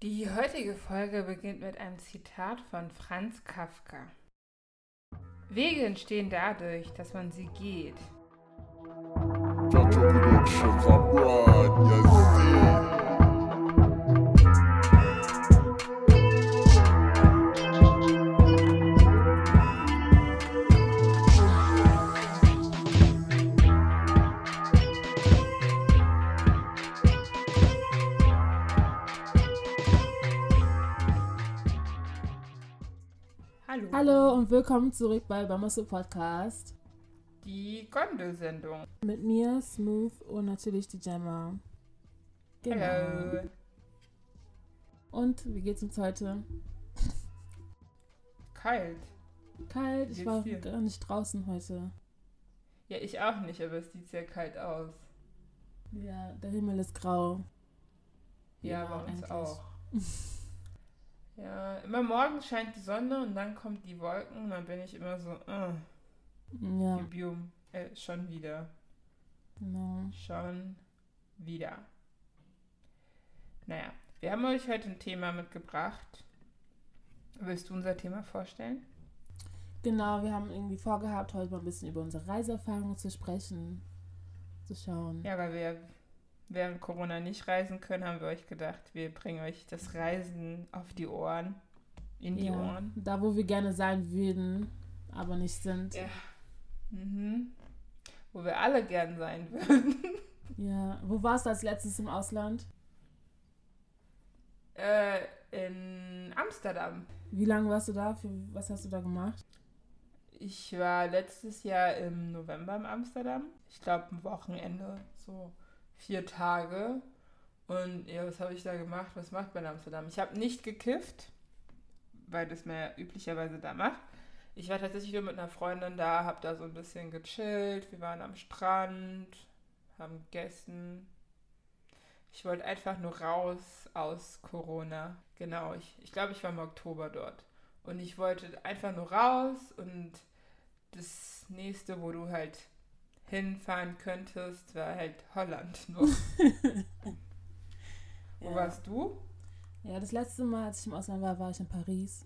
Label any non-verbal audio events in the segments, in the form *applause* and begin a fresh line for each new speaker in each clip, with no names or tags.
Die heutige Folge beginnt mit einem Zitat von Franz Kafka. Wege entstehen dadurch, dass man sie geht. Hallo.
Und willkommen zurück bei Bamasu Podcast.
Die Gondelsendung.
Mit mir, Smooth und natürlich die Gemma. Genau.
Hallo.
Und wie geht's uns heute?
Kalt.
Kalt, ich war
dir?
gar nicht draußen heute.
Ja, ich auch nicht, aber es sieht sehr kalt aus.
Ja, der Himmel ist grau.
Ja,
immer
bei uns
eigentlich.
auch. *laughs* Ja, immer morgens scheint die Sonne und dann kommt die Wolken und dann bin ich immer so, äh,
Ja,
Bium, äh, schon wieder.
genau.
Schon wieder. Naja, wir haben euch heute ein Thema mitgebracht. Willst du unser Thema vorstellen?
Genau, wir haben irgendwie vorgehabt, heute mal ein bisschen über unsere Reiseerfahrungen zu sprechen. Zu schauen.
Ja, weil wir während Corona nicht reisen können, haben wir euch gedacht, wir bringen euch das Reisen auf die Ohren. In die
Ja,
Ohren.
Da, wo wir gerne sein würden, aber nicht sind.
Ja. Mhm. Wo wir alle gern sein *laughs* würden.
Ja. Wo warst du als letztes im Ausland?
Äh, in Amsterdam.
Wie lange warst du da? Für, was hast du da gemacht?
Ich war letztes Jahr im November in Amsterdam. Ich glaube, ein Wochenende, so vier Tage. Und ja, was habe ich da gemacht? Was macht man in Amsterdam? Ich habe nicht gekifft, weil das man ja üblicherweise da macht. Ich war tatsächlich nur mit einer Freundin da, habe da so ein bisschen gechillt. Wir waren am Strand, haben gegessen. Ich wollte einfach nur raus aus Corona. Genau, ich, ich glaube, ich war im Oktober dort. Und ich wollte einfach nur raus und das nächste, wo du halt hinfahren könntest, war halt Holland noch. *laughs* Wo
Ja.
warst du?
Ja, das letzte Mal, als ich im Ausland war, war ich in Paris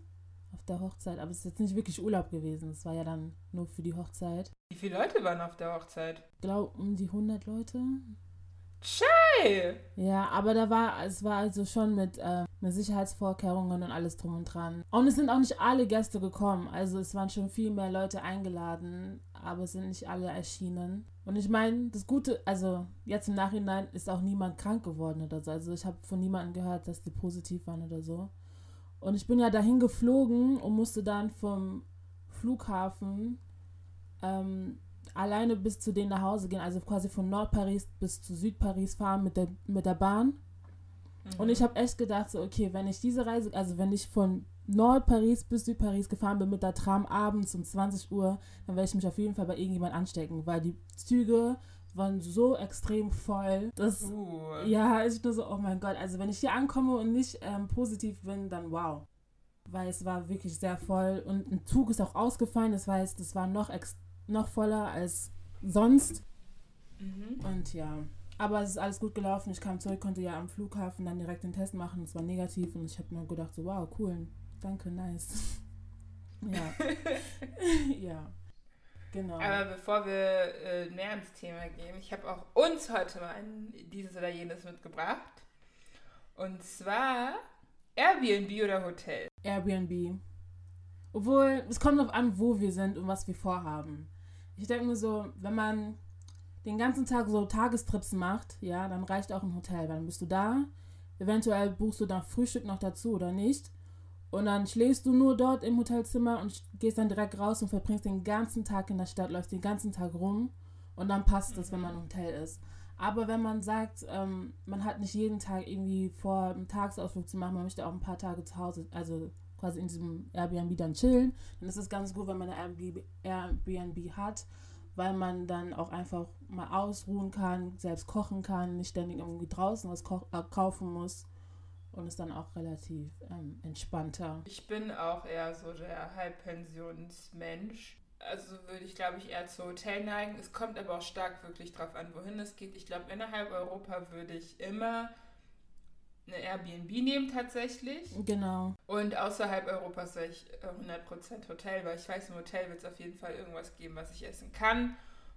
auf der Hochzeit. Aber es ist jetzt nicht wirklich Urlaub gewesen. Es war ja dann nur für die Hochzeit.
Wie viele Leute waren auf der Hochzeit?
Ich glaube, um die 100 Leute.
Hey!
Ja, aber da war, es war also schon mit, äh, mit Sicherheitsvorkehrungen und alles drum und dran. Und es sind auch nicht alle Gäste gekommen. Also es waren schon viel mehr Leute eingeladen, aber es sind nicht alle erschienen. Und ich meine, das Gute, also jetzt im Nachhinein ist auch niemand krank geworden oder so. Also ich habe von niemandem gehört, dass die positiv waren oder so. Und ich bin ja dahin geflogen und musste dann vom Flughafen ähm, alleine bis zu denen nach Hause gehen, also quasi von Nordparis bis zu Südparis fahren mit der, mit der Bahn. Und ich habe echt gedacht, so, okay, wenn ich diese Reise, also wenn ich von Nordparis bis Südparis gefahren bin mit der Tram abends um 20 Uhr, dann werde ich mich auf jeden Fall bei irgendjemand anstecken, weil die Züge waren so extrem voll, dass,
Uh,
ja, ich nur so, oh mein Gott, also wenn ich hier ankomme und nicht ähm, positiv bin, dann wow. Weil es war wirklich sehr voll und ein Zug ist auch ausgefallen, das heißt, es war noch, ex noch voller als sonst.
mhm.
Und ja, aber es ist alles gut gelaufen. Ich kam zurück, konnte ja am Flughafen dann direkt den Test machen. Es war negativ und ich habe mir gedacht, so wow, cool, danke, nice. *laughs* ja. *laughs* ja. Genau.
Aber bevor wir äh, näher ins Thema gehen, ich habe auch uns heute mal ein, dieses oder jenes mitgebracht. Und zwar Airbnb oder Hotel.
Airbnb. Obwohl, es kommt darauf an, wo wir sind und was wir vorhaben. Ich denke mir so, wenn man den ganzen Tag so Tagestrips macht, ja, dann reicht auch ein Hotel, weil dann bist du da. Eventuell buchst du dann Frühstück noch dazu oder nicht. Und dann schläfst du nur dort im Hotelzimmer und gehst dann direkt raus und verbringst den ganzen Tag in der Stadt, läufst den ganzen Tag rum und dann passt es, wenn man im Hotel ist. Aber wenn man sagt, ähm, man hat nicht jeden Tag irgendwie vor, einen Tagesausflug zu machen, man möchte auch ein paar Tage zu Hause, also quasi in diesem Airbnb dann chillen, dann ist es ganz gut, wenn man Airbnb, Airbnb hat, weil man dann auch einfach mal ausruhen kann, selbst kochen kann, nicht ständig irgendwie draußen was äh, kaufen muss und ist dann auch relativ ähm, entspannter.
Ich bin auch eher so der Halbpensionsmensch. Also würde ich, glaube ich, eher zu Hotel neigen. Es kommt aber auch stark wirklich drauf an, wohin es geht. Ich glaube, innerhalb Europa würde ich immer eine Airbnb nehmen tatsächlich.
Genau.
Und außerhalb Europas wäre ich äh, 100% Hotel, weil ich weiß, im Hotel wird es auf jeden Fall irgendwas geben, was ich essen kann.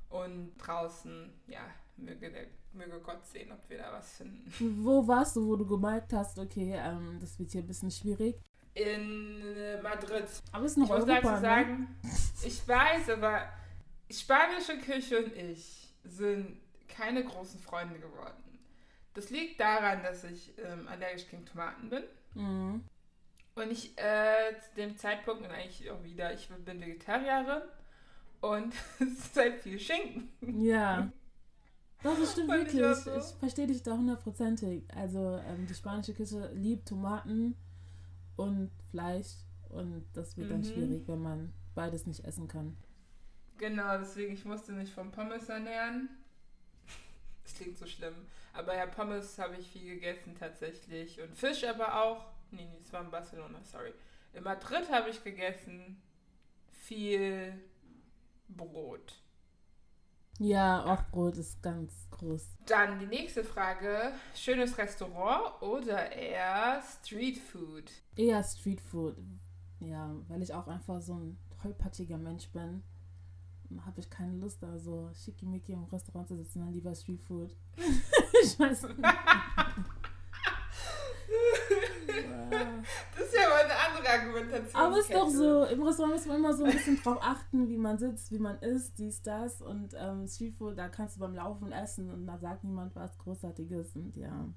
Und draußen, ja, möge, der, möge Gott sehen, ob wir da was finden.
Wo warst du, wo du gemerkt hast, okay, ähm, das wird hier ein bisschen schwierig?
In äh, Madrid.
Aber es ist noch
Ich muss
Europa,
dazu
ne?
sagen, *laughs* ich weiß, aber spanische Küche und ich sind keine großen Freunde geworden. Das liegt daran, dass ich ähm, allergisch gegen Tomaten bin.
Mhm.
Und ich äh, zu dem Zeitpunkt und eigentlich auch wieder, ich bin Vegetarierin und *laughs* es ist halt viel Schinken.
Ja. Doch, das stimmt
ich
wirklich. Ich,
so-
verstehe dich da hundertprozentig. Also ähm, die spanische Küche liebt Tomaten und Fleisch und das wird dann
Mhm.
schwierig, wenn man beides nicht essen kann.
Genau, deswegen, ich musste mich vom Pommes ernähren. *laughs* Das klingt so schlimm. Aber ja, Pommes habe ich viel gegessen tatsächlich. Und Fisch aber auch. Nee, nee, das war in Barcelona, sorry. In Madrid habe ich gegessen viel Brot.
Ja, auch Brot ist ganz groß.
Dann die nächste Frage. Schönes Restaurant oder eher Street Food?
Eher Streetfood. Ja, weil ich auch einfach so ein tollpatschiger Mensch bin. Habe ich keine Lust, da so schickimicki im Restaurant zu sitzen, dann lieber Streetfood. *laughs* ich weiß nicht.
Das ist ja mal eine andere Argumentation.
Aber es ist doch so, im Restaurant muss man immer so ein bisschen drauf achten, wie man sitzt, wie man isst, dies, das. Und ähm, Streetfood, da kannst du beim Laufen essen und da sagt niemand was Großartiges. Und ja. ja.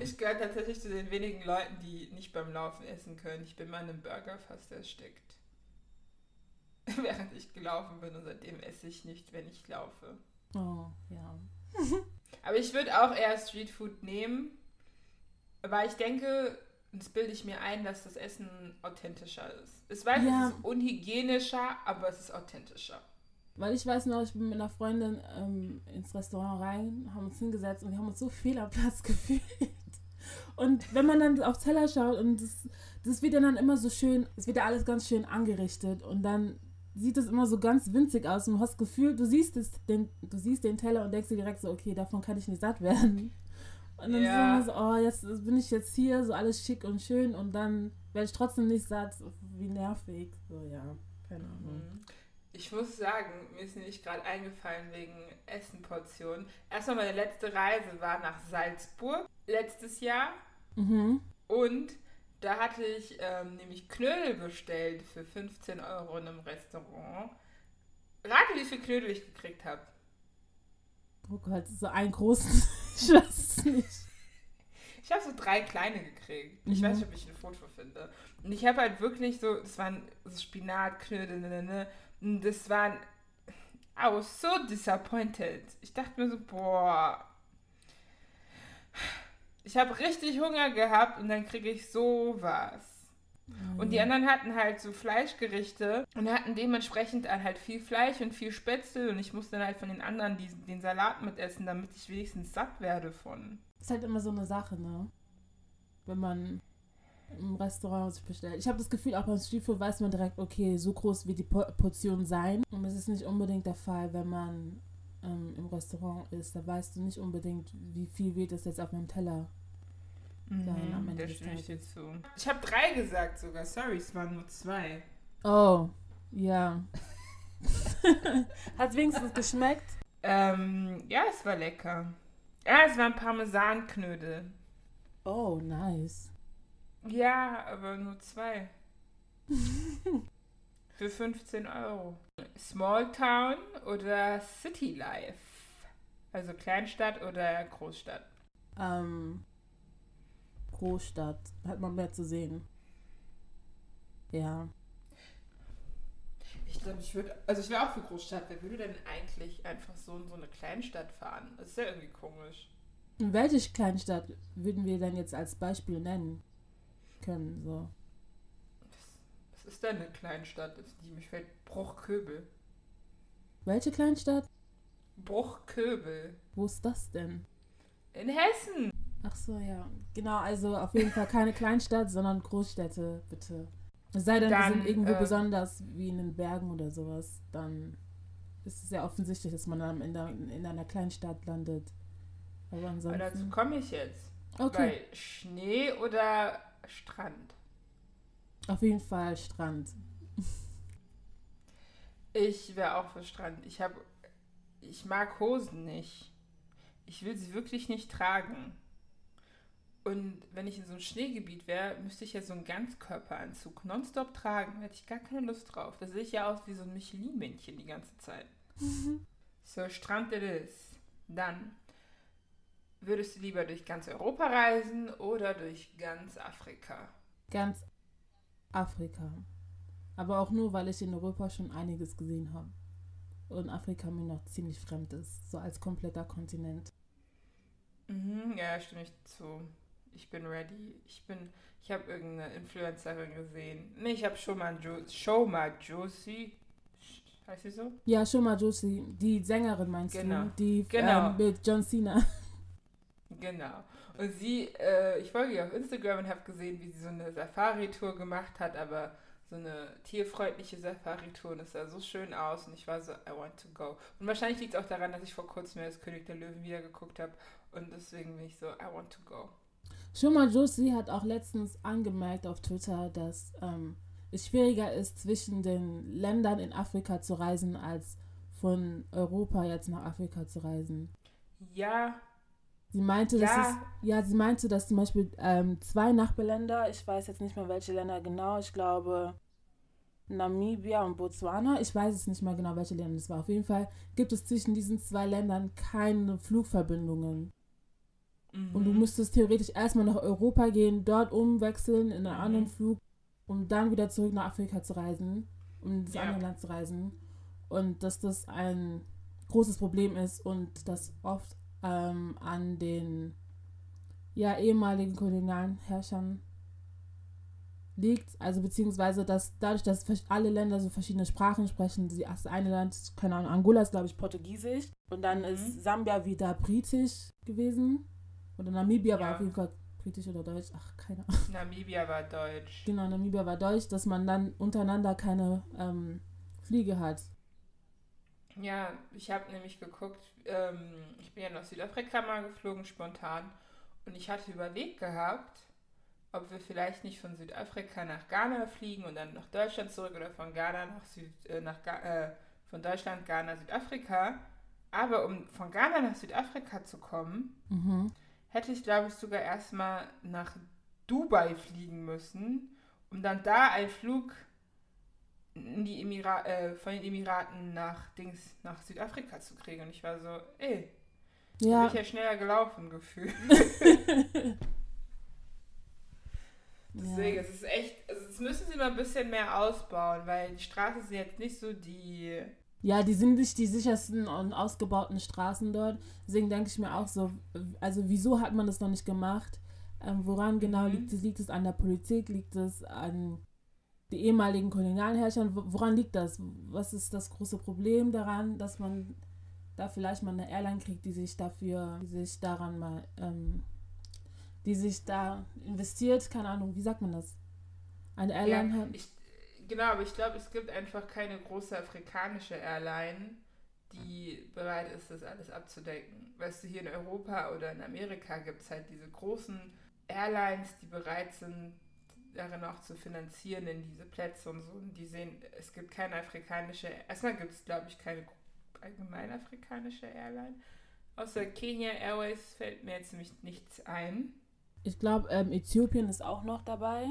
Ich gehöre tatsächlich zu den wenigen Leuten, die nicht beim Laufen essen können. Ich bin mal in einem Burger fast erstickt. *laughs* Während ich gelaufen bin und seitdem esse ich nicht, wenn ich laufe.
Oh, ja. *laughs*
Aber ich würde auch eher Streetfood nehmen, weil ich denke, das bilde ich mir ein, dass das Essen authentischer ist. Ich weiß,
Ja.
es ist unhygienischer, aber es ist authentischer.
Weil ich weiß noch, ich bin mit einer Freundin ähm, ins Restaurant rein, haben uns hingesetzt und wir haben uns so fehl am Platz *laughs* gefühlt. Und wenn man dann auf Teller schaut und das, das wird ja dann immer so schön, es wird ja alles ganz schön angerichtet und dann sieht es immer so ganz winzig aus und du hast das Gefühl, du siehst, es, den, du siehst den Teller und denkst dir direkt so, okay, davon kann ich nicht satt werden. Und dann
Ja.
ist so, oh, jetzt bin ich jetzt hier, so alles schick und schön und dann werde ich trotzdem nicht satt. Wie nervig. So, ja, keine Ahnung.
Mhm. Ich muss sagen, mir ist nämlich gerade eingefallen wegen Essenportionen. Erstmal meine letzte Reise war nach Salzburg letztes Jahr
Mhm.
und da hatte ich ähm, nämlich Knödel bestellt für 15 Euro in einem Restaurant. Rate, wie viel Knödel ich gekriegt habe.
Oh Gott, so einen großen. *laughs* ich weiß es nicht.
Ich habe so drei kleine gekriegt. Ich
Mhm.
weiß nicht, ob ich ein Foto finde. Und ich habe halt wirklich so, das waren so Spinatknödel, ne, ne, ne. Und das waren, I was so disappointed. Ich dachte mir so, boah. Ich habe richtig Hunger gehabt und dann kriege ich sowas. Und die anderen hatten halt so Fleischgerichte und hatten dementsprechend halt viel Fleisch und viel Spätzle und ich musste dann halt von den anderen diesen, den Salat mitessen, damit ich wenigstens satt werde von.
Ist halt immer so eine Sache, ne? Wenn man im Restaurant sich bestellt. Ich habe das Gefühl, auch beim Streetfood weiß man direkt, okay, so groß wird die Po- Portion sein. Und das ist nicht unbedingt der Fall, wenn man ähm, im Restaurant ist. Da weißt du nicht unbedingt, wie viel wird es jetzt auf meinem Teller. Sein am Ende
da
des
ich dir zu. Ich habe drei gesagt sogar, sorry, es waren nur zwei.
Oh, ja. *laughs* Hat wenigstens geschmeckt?
Ähm, ja, es war lecker. Ja, es waren Parmesanknödel.
Oh, nice.
Ja, aber nur zwei. *laughs* Für 15 Euro. Small Town oder City Life? Also Kleinstadt oder Großstadt?
Ähm, Großstadt. Hat man mehr zu sehen. Ja.
Ich glaube, ich würde, also ich wäre auch für Großstadt. Wer würde denn eigentlich einfach so in so eine Kleinstadt fahren? Das ist ja irgendwie komisch.
Welche Kleinstadt würden wir denn jetzt als Beispiel nennen können? So.
Was ist denn eine Kleinstadt, die mich fällt? Bruchköbel.
Welche Kleinstadt?
Bruchköbel.
Wo ist das denn?
In Hessen.
Ach so, ja. Genau, also auf jeden Fall keine Kleinstadt, sondern Großstädte, bitte. Es sei denn, wir
Dann,
sind irgendwo
ähm,
besonders wie in den Bergen oder sowas, dann ist es ja offensichtlich, dass man am Ende in einer Kleinstadt landet. Aber
Aber dazu
ansonsten.
komme ich jetzt.
Okay.
Weil Schnee oder Strand?
Auf jeden Fall Strand.
Ich wäre auch für Strand. Ich habe, ich mag Hosen nicht. Ich will sie wirklich nicht tragen. Und wenn ich in so einem Schneegebiet wäre, müsste ich ja so einen Ganzkörperanzug nonstop tragen. Da hätte ich gar keine Lust drauf. Da sehe ich ja aus wie so ein Michelin-Männchen die ganze Zeit. *laughs* so, Strand it is. Dann würdest du lieber durch ganz Europa reisen oder durch ganz Afrika?
Ganz Afrika. Aber auch nur, weil ich in Europa schon einiges gesehen habe. Und Afrika mir noch ziemlich fremd ist, so als kompletter Kontinent.
Mhm, ja, stimme ich zu. Ich bin ready. Ich bin, ich habe irgendeine Influencerin gesehen. Nee, ich habe schon mal jo Shoma Josie. Heißt sie so?
Ja, schon mal Josie, die Sängerin meinst
Genau.
du? Die
Genau.
ähm, mit John Cena. *laughs*
Genau. Und sie, äh, ich folge ihr auf Instagram und habe gesehen, wie sie so eine Safari-Tour gemacht hat, aber so eine tierfreundliche Safari-Tour und es sah so schön aus und ich war so, I want to go. Und wahrscheinlich liegt es auch daran, dass ich vor kurzem mir das König der Löwen wieder geguckt habe und deswegen bin ich so, I want to go.
Schon mal Josie hat auch letztens angemerkt auf Twitter, dass ähm, es schwieriger ist, zwischen den Ländern in Afrika zu reisen, als von Europa jetzt nach Afrika zu reisen.
Ja,
Sie meinte,
Ja.
dass es, ja, sie meinte, dass zum Beispiel ähm, zwei Nachbarländer, ich weiß jetzt nicht mehr welche Länder genau, ich glaube Namibia und Botswana, ich weiß es nicht mehr genau, welche Länder es war. Auf jeden Fall gibt es zwischen diesen zwei Ländern keine Flugverbindungen. Und du
mhm.
müsstest theoretisch erstmal nach Europa gehen, dort umwechseln in einen
Mhm.
anderen Flug, um dann wieder zurück nach Afrika zu reisen, um ins
Ja.
andere Land zu reisen. Und dass das ein großes Problem ist und das oft ähm, an den ja, ehemaligen kolonialen Herrschern liegt. Also beziehungsweise, dass dadurch, dass alle Länder so verschiedene Sprachen sprechen, das eine Land, keine Ahnung, Angola ist, glaube ich, Portugiesisch. Und dann
Mhm.
ist Sambia wieder britisch gewesen. Oder Namibia war
Ja.
auf jeden Fall britisch oder deutsch. Ach, keine Ahnung.
Namibia war deutsch.
Genau, Namibia war deutsch, dass man dann untereinander keine ähm, Fliege hat.
Ja, ich habe nämlich geguckt, ähm, ich bin ja nach Südafrika mal geflogen, spontan. Und ich hatte überlegt gehabt, ob wir vielleicht nicht von Südafrika nach Ghana fliegen und dann nach Deutschland zurück oder von Ghana nach Süd, äh, nach äh, von Deutschland, Ghana, Südafrika. Aber um von Ghana nach Südafrika zu kommen,
Mhm.
hätte ich, glaube ich, sogar erstmal nach Dubai fliegen müssen, um dann da einen Flug in die Emira äh, von den Emiraten nach Dings nach Südafrika zu kriegen. Und ich war so, ey, da bin
Ja,
ich ja schneller gelaufen gefühlt. *laughs* *laughs* Deswegen,
ja.
es ist echt, also das müssen sie mal ein bisschen mehr ausbauen, weil die Straßen sind jetzt nicht so die.
ja, die sind nicht die sichersten und ausgebauten Straßen dort. Deswegen denke ich mir auch so, also wieso hat man das noch nicht gemacht? Ähm, woran genau
Mhm.
liegt es? Liegt es an der Politik? Liegt es an den ehemaligen Kolonialherrschern? Wo- Woran liegt das? Was ist das große Problem daran, dass man da vielleicht mal eine Airline kriegt, die sich dafür, die sich daran mal, ähm, die sich da investiert? Keine Ahnung, wie sagt man das? Eine Airline
ja,
hat.
ich, genau, aber ich glaube, es gibt einfach keine große afrikanische Airline, die bereit ist, das alles abzudecken. Weißt du, hier in Europa oder in Amerika gibt es halt diese großen Airlines, die bereit sind, darin auch zu finanzieren in diese Plätze und so. Und die sehen, es gibt keine afrikanische, erstmal gibt es, glaube ich, keine allgemein afrikanische Airline. Außer Kenya Airways fällt mir jetzt nämlich nichts ein.
Ich glaube, ähm, Äthiopien ist auch noch dabei.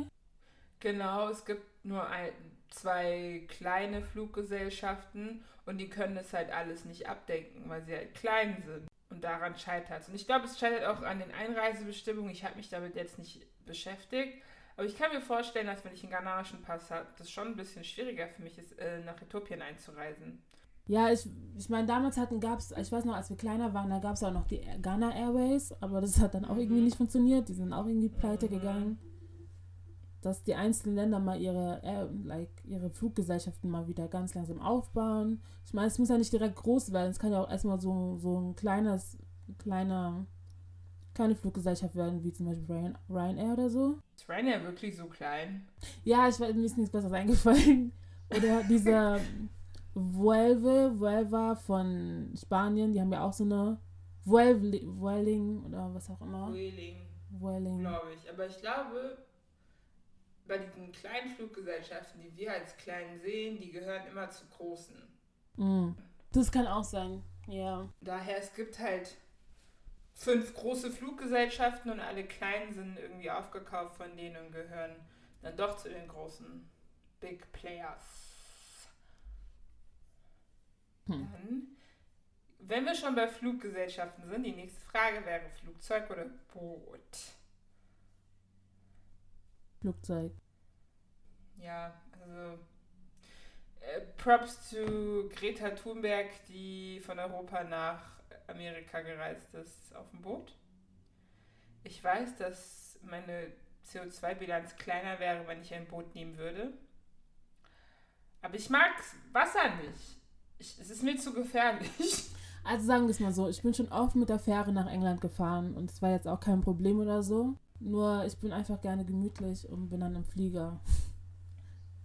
Genau, es gibt nur ein, zwei kleine Fluggesellschaften und die können das halt alles nicht abdenken, weil sie halt klein sind. Und daran scheitert es. Und ich glaube, es scheitert auch an den Einreisebestimmungen. Ich habe mich damit jetzt nicht beschäftigt. Aber ich kann mir vorstellen, dass wenn ich einen ghanaischen Pass habe, das schon ein bisschen schwieriger für mich ist, äh, nach Äthiopien einzureisen.
Ja, ich, ich meine, damals hatten gab's, ich weiß noch, als wir kleiner waren, da gab es auch noch die Ghana Airways, aber das hat dann auch irgendwie
Mhm.
nicht funktioniert. Die sind auch irgendwie pleite
Mhm.
gegangen. Dass die einzelnen Länder mal ihre, Air, like, ihre Fluggesellschaften mal wieder ganz langsam aufbauen. Ich meine, es muss ja nicht direkt groß werden. Es kann ja auch erstmal so, so ein kleines, kleiner, kleine Fluggesellschaft werden, wie zum Beispiel Ryan, Ryanair oder so.
Ist Ryanair wirklich so klein?
Ja, ich weiß, mir ist nichts Besseres eingefallen. *laughs* Oder dieser Vuelve, Vuelva von Spanien, die haben ja auch so eine Vueling oder was auch immer.
Wheeling.
Vueling.
glaube ich. Aber ich glaube, bei diesen kleinen Fluggesellschaften, die wir als kleinen sehen, die gehören immer zu großen.
Mm. Das kann auch sein. Ja.
Daher, es gibt halt fünf große Fluggesellschaften und alle kleinen sind irgendwie aufgekauft von denen und gehören dann doch zu den großen Big Players.
Hm.
Dann, wenn wir schon bei Fluggesellschaften sind, die nächste Frage wäre Flugzeug oder Boot?
Flugzeug.
Ja, also äh, Props zu Greta Thunberg, die von Europa nach Amerika gereist ist auf dem Boot. Ich weiß, dass meine CO2-Bilanz kleiner wäre, wenn ich ein Boot nehmen würde. Aber ich mag Wasser nicht. Ich, es ist mir zu gefährlich. *laughs*
Also sagen wir es mal so, ich bin schon oft mit der Fähre nach England gefahren und es war jetzt auch kein Problem oder so. Nur ich bin einfach gerne gemütlich und bin dann im Flieger.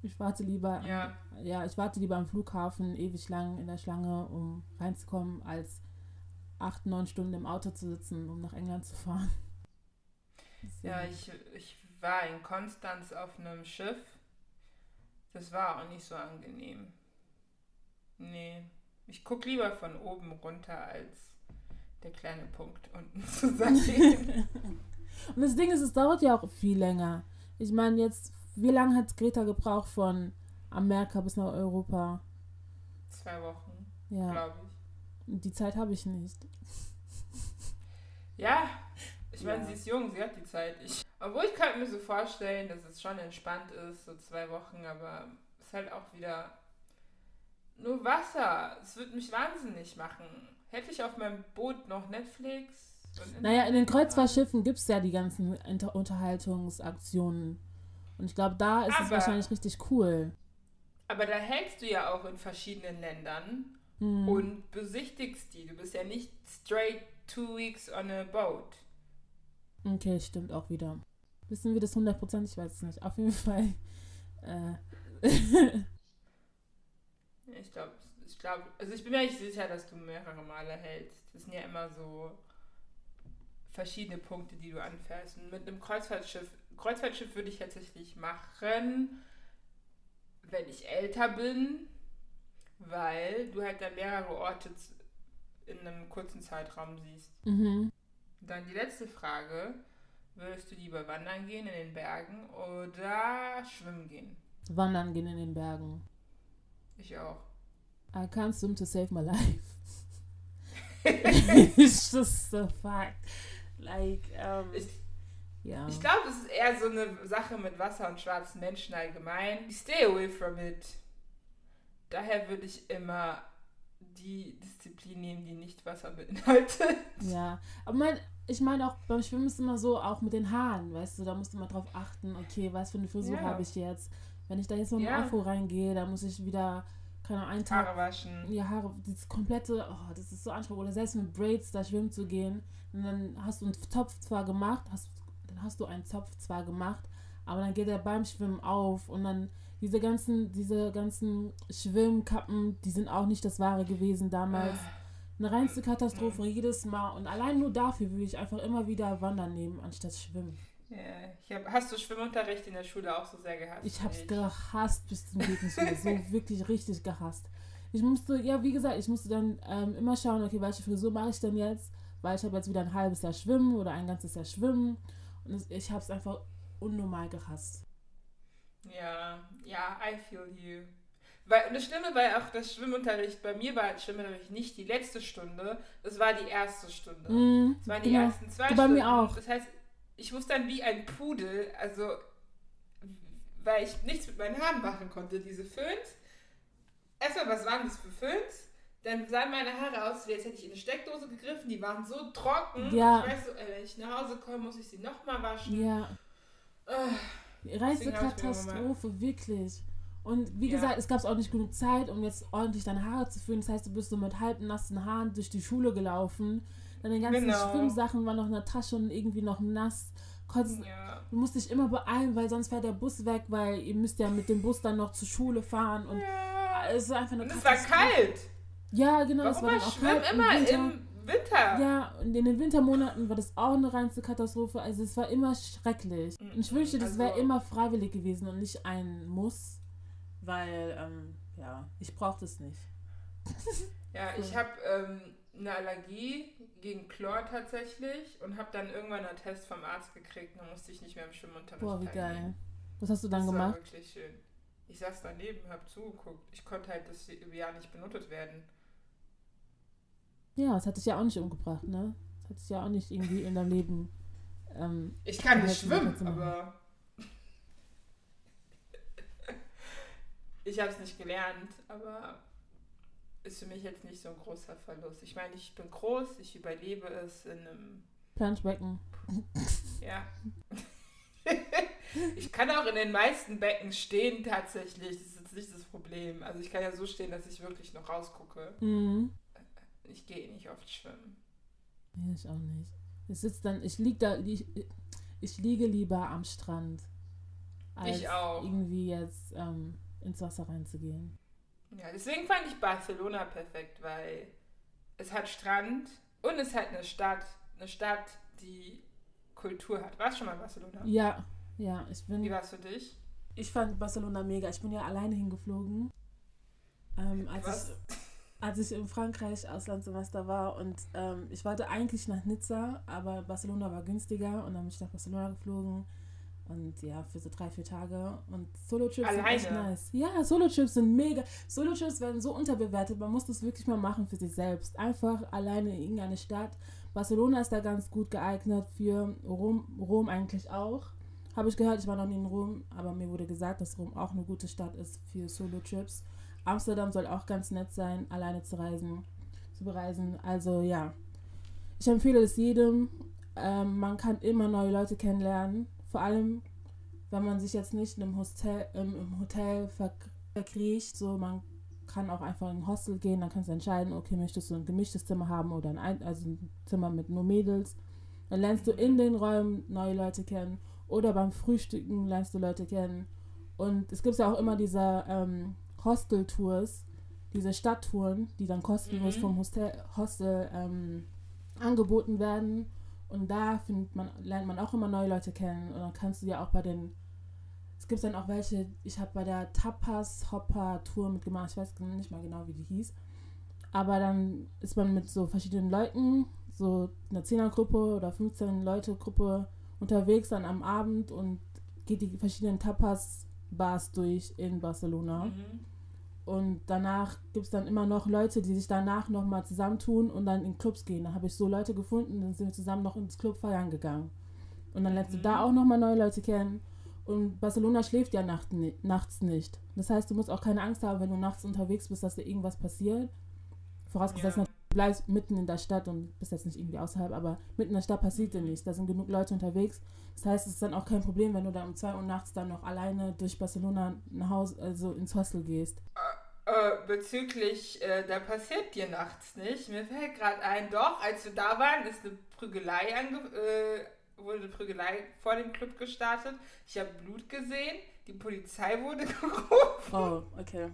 Ich warte lieber,
Ja.
ja, ich warte lieber am Flughafen ewig lang in der Schlange, um reinzukommen, als acht, neun Stunden im Auto zu sitzen, um nach England zu fahren.
Ja, ich, ich war in Konstanz auf einem Schiff. Das war auch nicht so angenehm. Nee. Ich gucke lieber von oben runter, als der kleine Punkt unten *laughs* zu sein. *laughs*
Und das Ding ist, es dauert ja auch viel länger. Ich meine, jetzt, wie lange hat Greta gebraucht von Amerika bis nach Europa?
Zwei Wochen,
Ja,
glaube ich.
Die Zeit habe ich nicht.
Ja, ich meine,
Ja.
sie ist jung, sie hat die Zeit. Ich, obwohl ich könnte mir so vorstellen, dass es schon entspannt ist, so zwei Wochen, aber es ist halt auch wieder nur Wasser. Es würde mich wahnsinnig machen. Hätte ich auf meinem Boot noch Netflix?
Naja, in den? Kreuzfahrtschiffen gibt es ja die ganzen Inter Unterhaltungsaktionen. Und ich glaube, da ist es
Aber-
wahrscheinlich richtig cool.
Aber da hältst du ja auch in verschiedenen Ländern
Hm.
und besichtigst die. Du bist ja nicht straight two weeks on a boat.
Okay, stimmt auch wieder. Wissen wir das 100%? Ich weiß es nicht. Auf jeden Fall. Äh, *laughs*
Ich glaube, ich glaube, also ich bin mir nicht sicher, dass du mehrere Male hältst. Das sind ja immer so verschiedene Punkte, die du anfährst. Und mit einem Kreuzfahrtschiff, Kreuzfahrtschiff würde ich tatsächlich machen, wenn ich älter bin, weil du halt dann mehrere Orte in einem kurzen Zeitraum siehst.
mhm.
Dann die letzte Frage. Würdest du lieber wandern gehen in den Bergen oder schwimmen gehen?
Wandern gehen in den Bergen.
Ich auch.
I can't swim to save my life. *laughs* *laughs* It's just a fact. Like, um,
Ich,
ja.
Ich glaube, es ist eher so eine Sache mit Wasser und schwarzen Menschen allgemein. Stay away from it. Daher würde ich immer die Disziplin nehmen, die nicht Wasser beinhaltet.
Ja, aber mein, ich meine auch beim Schwimmen ist immer so, auch mit den Haaren, weißt du, da musst du mal drauf achten, okay, was für eine Frisur
Ja.
habe ich jetzt? Wenn ich da jetzt so ein
Ja.
Afro reingehe, dann muss ich wieder, keine Ahnung, einen Tag,
Haare waschen.
die Haare, das komplette, oh, das ist so anstrengend. Oder selbst mit Braids da schwimmen zu gehen, und dann hast du einen Zopf zwar gemacht, hast, dann hast du einen Zopf zwar gemacht, aber dann geht er beim Schwimmen auf und dann diese ganzen, diese ganzen Schwimmkappen, die sind auch nicht das Wahre gewesen damals. Eine reinste Katastrophe jedes Mal. Und allein nur dafür würde ich einfach immer wieder Wandern nehmen, anstatt Schwimmen.
Ja, ich hab, hast du Schwimmunterricht in der Schule auch so sehr gehasst?
Ich hab's gehasst bis zum nicht *laughs* mehr. So wirklich richtig gehasst. Ich musste, ja, wie gesagt, ich musste dann ähm, immer schauen, okay, welche Frisur mache ich denn jetzt? Weil ich habe jetzt wieder ein halbes Jahr Schwimmen oder ein ganzes Jahr Schwimmen. Und ich habe es einfach unnormal gehasst.
Ja, ja, I feel you. Weil, und das Schlimme war auch, das Schwimmunterricht, bei mir war Schwimmunterricht nicht die letzte Stunde, das war die erste Stunde.
Mm,
Das waren die
genau.
ersten zwei
Bei
Stunden.
mir auch.
Das heißt, ich muss dann wie ein Pudel, also weil ich nichts mit meinen Haaren machen konnte, diese Föhns. Erstmal, was waren das für Föhns? Dann sahen meine Haare aus, wie als hätte ich in eine Steckdose gegriffen. Die waren so trocken.
Ja.
Ich weiß so, ey, wenn ich nach Hause komme, muss ich sie nochmal waschen.
Ja.
Ah,
Reise
Deswegen hab ich mir
Katastrophe, wirklich. Und wie
Ja.
gesagt, es gab auch nicht genug Zeit, um jetzt ordentlich deine Haare zu föhnen. Das heißt, du bist so mit halbnassen Haaren durch die Schule gelaufen. Deine ganzen
Genau.
Schwimmsachen waren noch in der Tasche und irgendwie noch nass. Konntest,
ja.
Du musst dich immer beeilen, weil sonst fährt der Bus weg, weil ihr müsst ja mit dem Bus dann noch zur Schule fahren. Und
ja.
es ist einfach eine
Und es war kalt.
Ja, genau, es
Warum
war
war
dann auch kalt. im
immer im Winter.
Ja, und in den Wintermonaten war das auch eine reinste Katastrophe. Also es war immer schrecklich. Und ich wünschte, das wäre
Also-
immer freiwillig gewesen und nicht ein Muss. Weil, ähm, ja, ich brauche das nicht. *laughs*
Ja, ich habe ähm, eine Allergie gegen Chlor tatsächlich und habe dann irgendwann einen Test vom Arzt gekriegt. Dann musste ich nicht mehr im Schwimmunterricht
Boah, wie
teilnehmen.
geil. Was hast du dann
das war
gemacht?
wirklich schön. Ich saß daneben, habe zugeguckt. Ich konnte halt das Jahr nicht benotet werden.
Ja, das hat dich ja auch nicht umgebracht, ne? Das hat dich ja auch nicht irgendwie in deinem Leben. Ähm,
Ich kann nicht schwimmen, aber *laughs* ich habe es nicht gelernt, aber ist für mich jetzt nicht so ein großer Verlust. Ich meine, ich bin groß, ich überlebe es in einem,
Planschbecken.
ja. *laughs* ich kann auch in den meisten Becken stehen tatsächlich. Das ist jetzt nicht das Problem. Also ich kann ja so stehen, dass ich wirklich noch rausgucke.
Mhm.
Ich gehe nicht oft schwimmen.
Nee, ich auch nicht. Ich sitze dann, ich lieg da, ich, ich liege lieber am Strand, als
Ich auch.
irgendwie jetzt ähm, ins Wasser reinzugehen.
Ja, deswegen fand ich Barcelona perfekt, weil es hat Strand und es hat eine Stadt, eine Stadt, die Kultur hat. Warst du schon mal in Barcelona?
Ja, ja, ich bin.
Wie war es für dich?
Ich fand Barcelona mega. Ich bin ja alleine hingeflogen. Ähm, als,
Was?
ich, als ich in Frankreich Auslandssemester war und ähm, ich wollte eigentlich nach Nizza, aber Barcelona war günstiger und dann bin ich nach Barcelona geflogen. Und ja, für so drei, vier Tage. Und Solo-Trips sind echt nice. Ja, Solo-Trips sind mega. Solo-Trips werden so unterbewertet. Man muss das wirklich mal machen für sich selbst. Einfach alleine in irgendeine Stadt. Barcelona ist da ganz gut geeignet für Rom, Rom eigentlich auch. Habe ich gehört, ich war noch nie in Rom, aber mir wurde gesagt, dass Rom auch eine gute Stadt ist für Solo-Trips. Amsterdam soll auch ganz nett sein, alleine zu reisen, zu bereisen. Also ja, ich empfehle es jedem. Ähm, man kann immer neue Leute kennenlernen. Vor allem, wenn man sich jetzt nicht in einem Hostel, ähm, im Hotel verk- verkriecht. So, man kann auch einfach in ein Hostel gehen. Dann kannst du entscheiden, okay, möchtest du ein gemischtes Zimmer haben oder ein, ein, also ein Zimmer mit nur Mädels. Dann lernst du in den Räumen neue Leute kennen. Oder beim Frühstücken lernst du Leute kennen. Und es gibt ja auch immer diese ähm, Hostel-Tours, diese Stadttouren, die dann kostenlos
Mhm.
vom Hostel, Hostel ähm, angeboten werden. Und da findet man, lernt man auch immer neue Leute kennen. Und dann kannst du ja auch bei den. Es gibt dann auch welche, ich habe bei der Tapas Hopper Tour mitgemacht, ich weiß nicht mal genau, wie die hieß. Aber dann ist man mit so verschiedenen Leuten, so einer Zehnergruppe oder 15 Leute Gruppe unterwegs dann am Abend und geht die verschiedenen Tapas-Bars durch in Barcelona.
Mhm.
Und danach gibt es dann immer noch Leute, die sich danach nochmal zusammentun und dann in Clubs gehen. Da habe ich so Leute gefunden, dann sind wir zusammen noch ins Club feiern gegangen. Und dann lernst du
Mhm.
da auch nochmal neue Leute kennen. Und Barcelona schläft ja nacht, nachts nicht. Das heißt, du musst auch keine Angst haben, wenn du nachts unterwegs bist, dass dir irgendwas passiert. Vorausgesetzt,
Ja.
Bleibst mitten in der Stadt und bist jetzt nicht irgendwie außerhalb, aber mitten in der Stadt passiert dir nichts. Da sind genug Leute unterwegs. Das heißt, es ist dann auch kein Problem, wenn du dann um 2 Uhr nachts dann noch alleine durch Barcelona nach Hause, also ins Hostel gehst.
Äh, bezüglich, äh, da passiert dir nachts nicht. Mir fällt gerade ein, doch, als wir da waren, ist eine Prügelei ange äh, wurde eine Prügelei vor dem Club gestartet. Ich habe Blut gesehen, die Polizei wurde *laughs* gerufen
Oh, okay.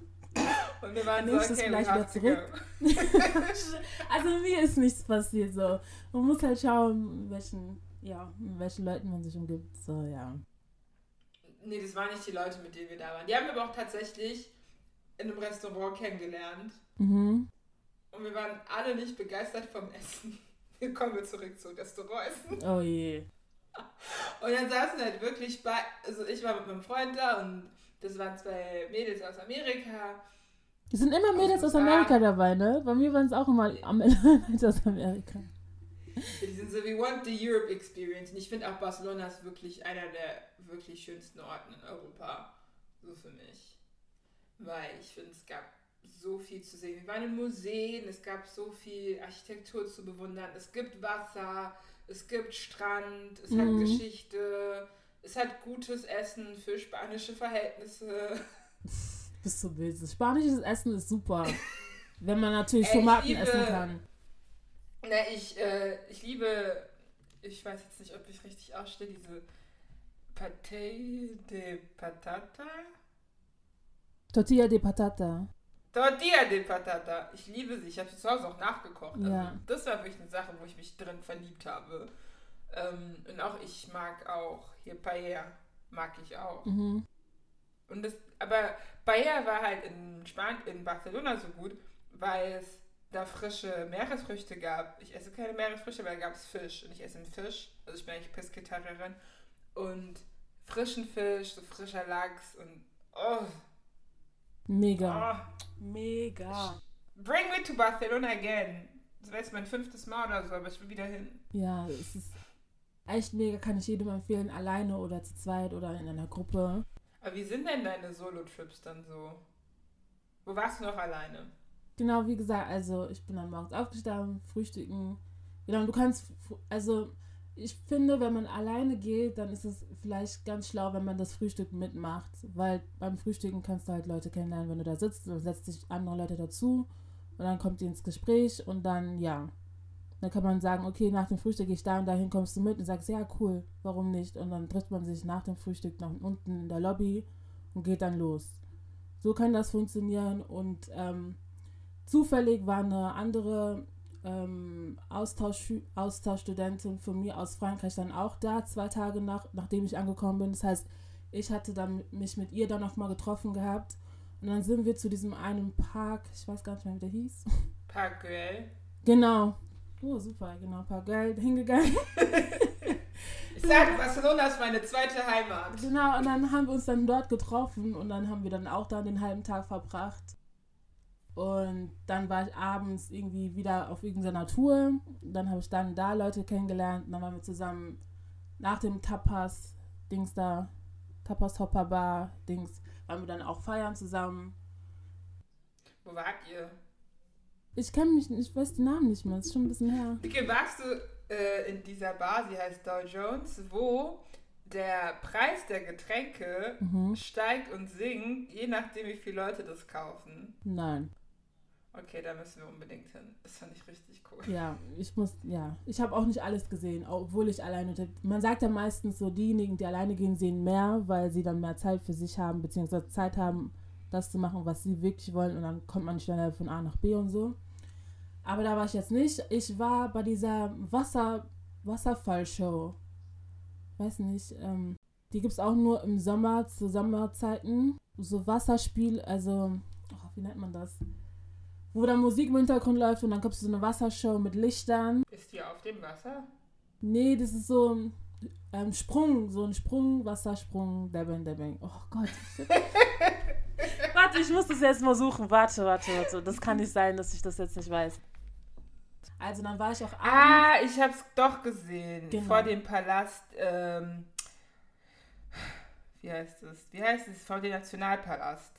Und wir waren
ich
so, okay, we
wieder zurück? *laughs* *laughs* Also mir ist nichts passiert so. Man muss halt schauen, welchen, ja, mit welchen Leuten man sich umgibt. So, ja.
Nee, das waren nicht die Leute, mit denen wir da waren. Die haben wir aber auch tatsächlich in einem Restaurant kennengelernt.
Mhm.
Und wir waren alle nicht begeistert vom Essen. *laughs* Hier kommen wir zurück zum Restaurantessen.
Oh je.
Und dann saßen halt wirklich bei, also ich war mit meinem Freund da und das waren zwei Mädels aus Amerika.
Es sind immer Mädels aus
USA.
Amerika dabei, ne? Bei mir waren es auch immer Ende *laughs* aus Amerika.
Die sind so, we want the Europe Experience. Und ich finde auch Barcelona ist wirklich einer der wirklich schönsten Orte in Europa. So für mich. Weil ich finde, es gab so viel zu sehen. Wir waren in Museen, es gab so viel Architektur zu bewundern. Es gibt Wasser, es gibt Strand, es hat
Mhm.
Geschichte, es hat gutes Essen für spanische Verhältnisse. *laughs*
Bist so wild. Spanisches Essen ist super. *laughs* Wenn man natürlich
Ey,
Tomaten
liebe-
essen kann.
Na, ich, äh, ich liebe, ich weiß jetzt nicht, ob ich richtig ausstehe, diese Pâté de Patata.
Tortilla de Patata.
Tortilla de Patata. Ich liebe sie. Ich habe sie zu Hause auch nachgekocht. Also,
Ja.
Das war wirklich eine Sache, wo ich mich drin verliebt habe. Ähm, und auch ich mag auch hier Paella. Mag ich auch.
Mhm.
Und das, aber Paella war halt in Span in Barcelona so gut, weil es da frische Meeresfrüchte gab. Ich esse keine Meeresfrüchte, weil da gab es Fisch. Und ich esse Fisch. Also ich bin eigentlich Pesketarierin. Und frischen Fisch, so frischer Lachs und oh,
Mega.
oh.
Mega.
Bring me to Barcelona again. Das wäre jetzt mein fünftes Mal oder so, aber ich will wieder hin.
Ja, es ist echt mega, kann ich jedem empfehlen, alleine oder zu zweit oder in einer Gruppe.
Aber wie sind denn deine Solo-Trips dann so? Wo warst du noch alleine?
Genau, wie gesagt, also ich bin dann morgens aufgestanden, frühstücken. Genau, du kannst, also ich finde, wenn man alleine geht, dann ist es vielleicht ganz schlau, wenn man das Frühstück mitmacht, weil beim Frühstücken kannst du halt Leute kennenlernen, wenn du da sitzt, dann setzt sich andere Leute dazu und dann kommt ihr ins Gespräch und dann, ja, dann kann man sagen, okay, nach dem Frühstück gehe ich da und dahin, kommst du mit und sagst, ja, cool, warum nicht? Und dann trifft man sich nach dem Frühstück nach unten in der Lobby und geht dann los. So kann das funktionieren und ähm, zufällig war eine andere ähm, Austausch, Austauschstudentin von mir aus Frankreich dann auch da, zwei Tage nach, nachdem ich angekommen bin. Das heißt, ich hatte dann mich mit ihr dann nochmal getroffen gehabt. Und dann sind wir zu diesem einen Park, ich weiß gar nicht mehr, wie der hieß.
Park Güell.
Genau. Oh, super, genau, Park Geld hingegangen. *laughs*
Ich sag, Barcelona ist meine zweite Heimat.
Genau, und dann haben wir uns dann dort getroffen und dann haben wir dann auch da den halben Tag verbracht. Und dann war ich abends irgendwie wieder auf irgendeiner Tour. Dann habe ich dann da Leute kennengelernt. Und dann waren wir zusammen nach dem Tapas-Dings da, Tapas-Hopper-Bar-Dings, waren wir dann auch feiern zusammen.
Wo wart ihr?
Ich kenne mich, nicht- ich weiß die Namen nicht mehr, das ist schon ein bisschen her.
Dicke, warst du äh, in dieser Bar, sie heißt Dow Jones, wo der Preis der Getränke
Mhm.
steigt und sinkt, je nachdem, wie viele Leute das kaufen?
Nein.
Okay, da müssen wir unbedingt hin. Das fand ich richtig cool.
Ja, ich muss, ja. Ich habe auch nicht alles gesehen, obwohl ich alleine. Man sagt ja meistens so, diejenigen, die alleine gehen, sehen mehr, weil sie dann mehr Zeit für sich haben, beziehungsweise Zeit haben, das zu machen, was sie wirklich wollen und dann kommt man schneller von A nach B und so. Aber da war ich jetzt nicht. Ich war bei dieser Wasser, Wasserfallshow. Weiß nicht, ähm, die gibt es auch nur im Sommer, zu Sommerzeiten. So Wasserspiel, also, oh, wie nennt man das? Wo dann Musik im Hintergrund läuft und dann kommt so eine Wassershow mit Lichtern.
Ist die auf dem Wasser?
Nee, das ist so ein ähm, Sprung, so ein Sprung, Wassersprung, Dabbing, Dabbing. Oh Gott. *laughs* *laughs* warte, ich muss das jetzt mal suchen. Warte, warte, warte. Das kann nicht sein, dass ich das jetzt nicht weiß. Also dann war ich auch abends.
Ah, ich hab's doch gesehen.
Genau.
Vor dem Palast, ähm, wie heißt es? Wie heißt es? Vor dem Nationalpalast.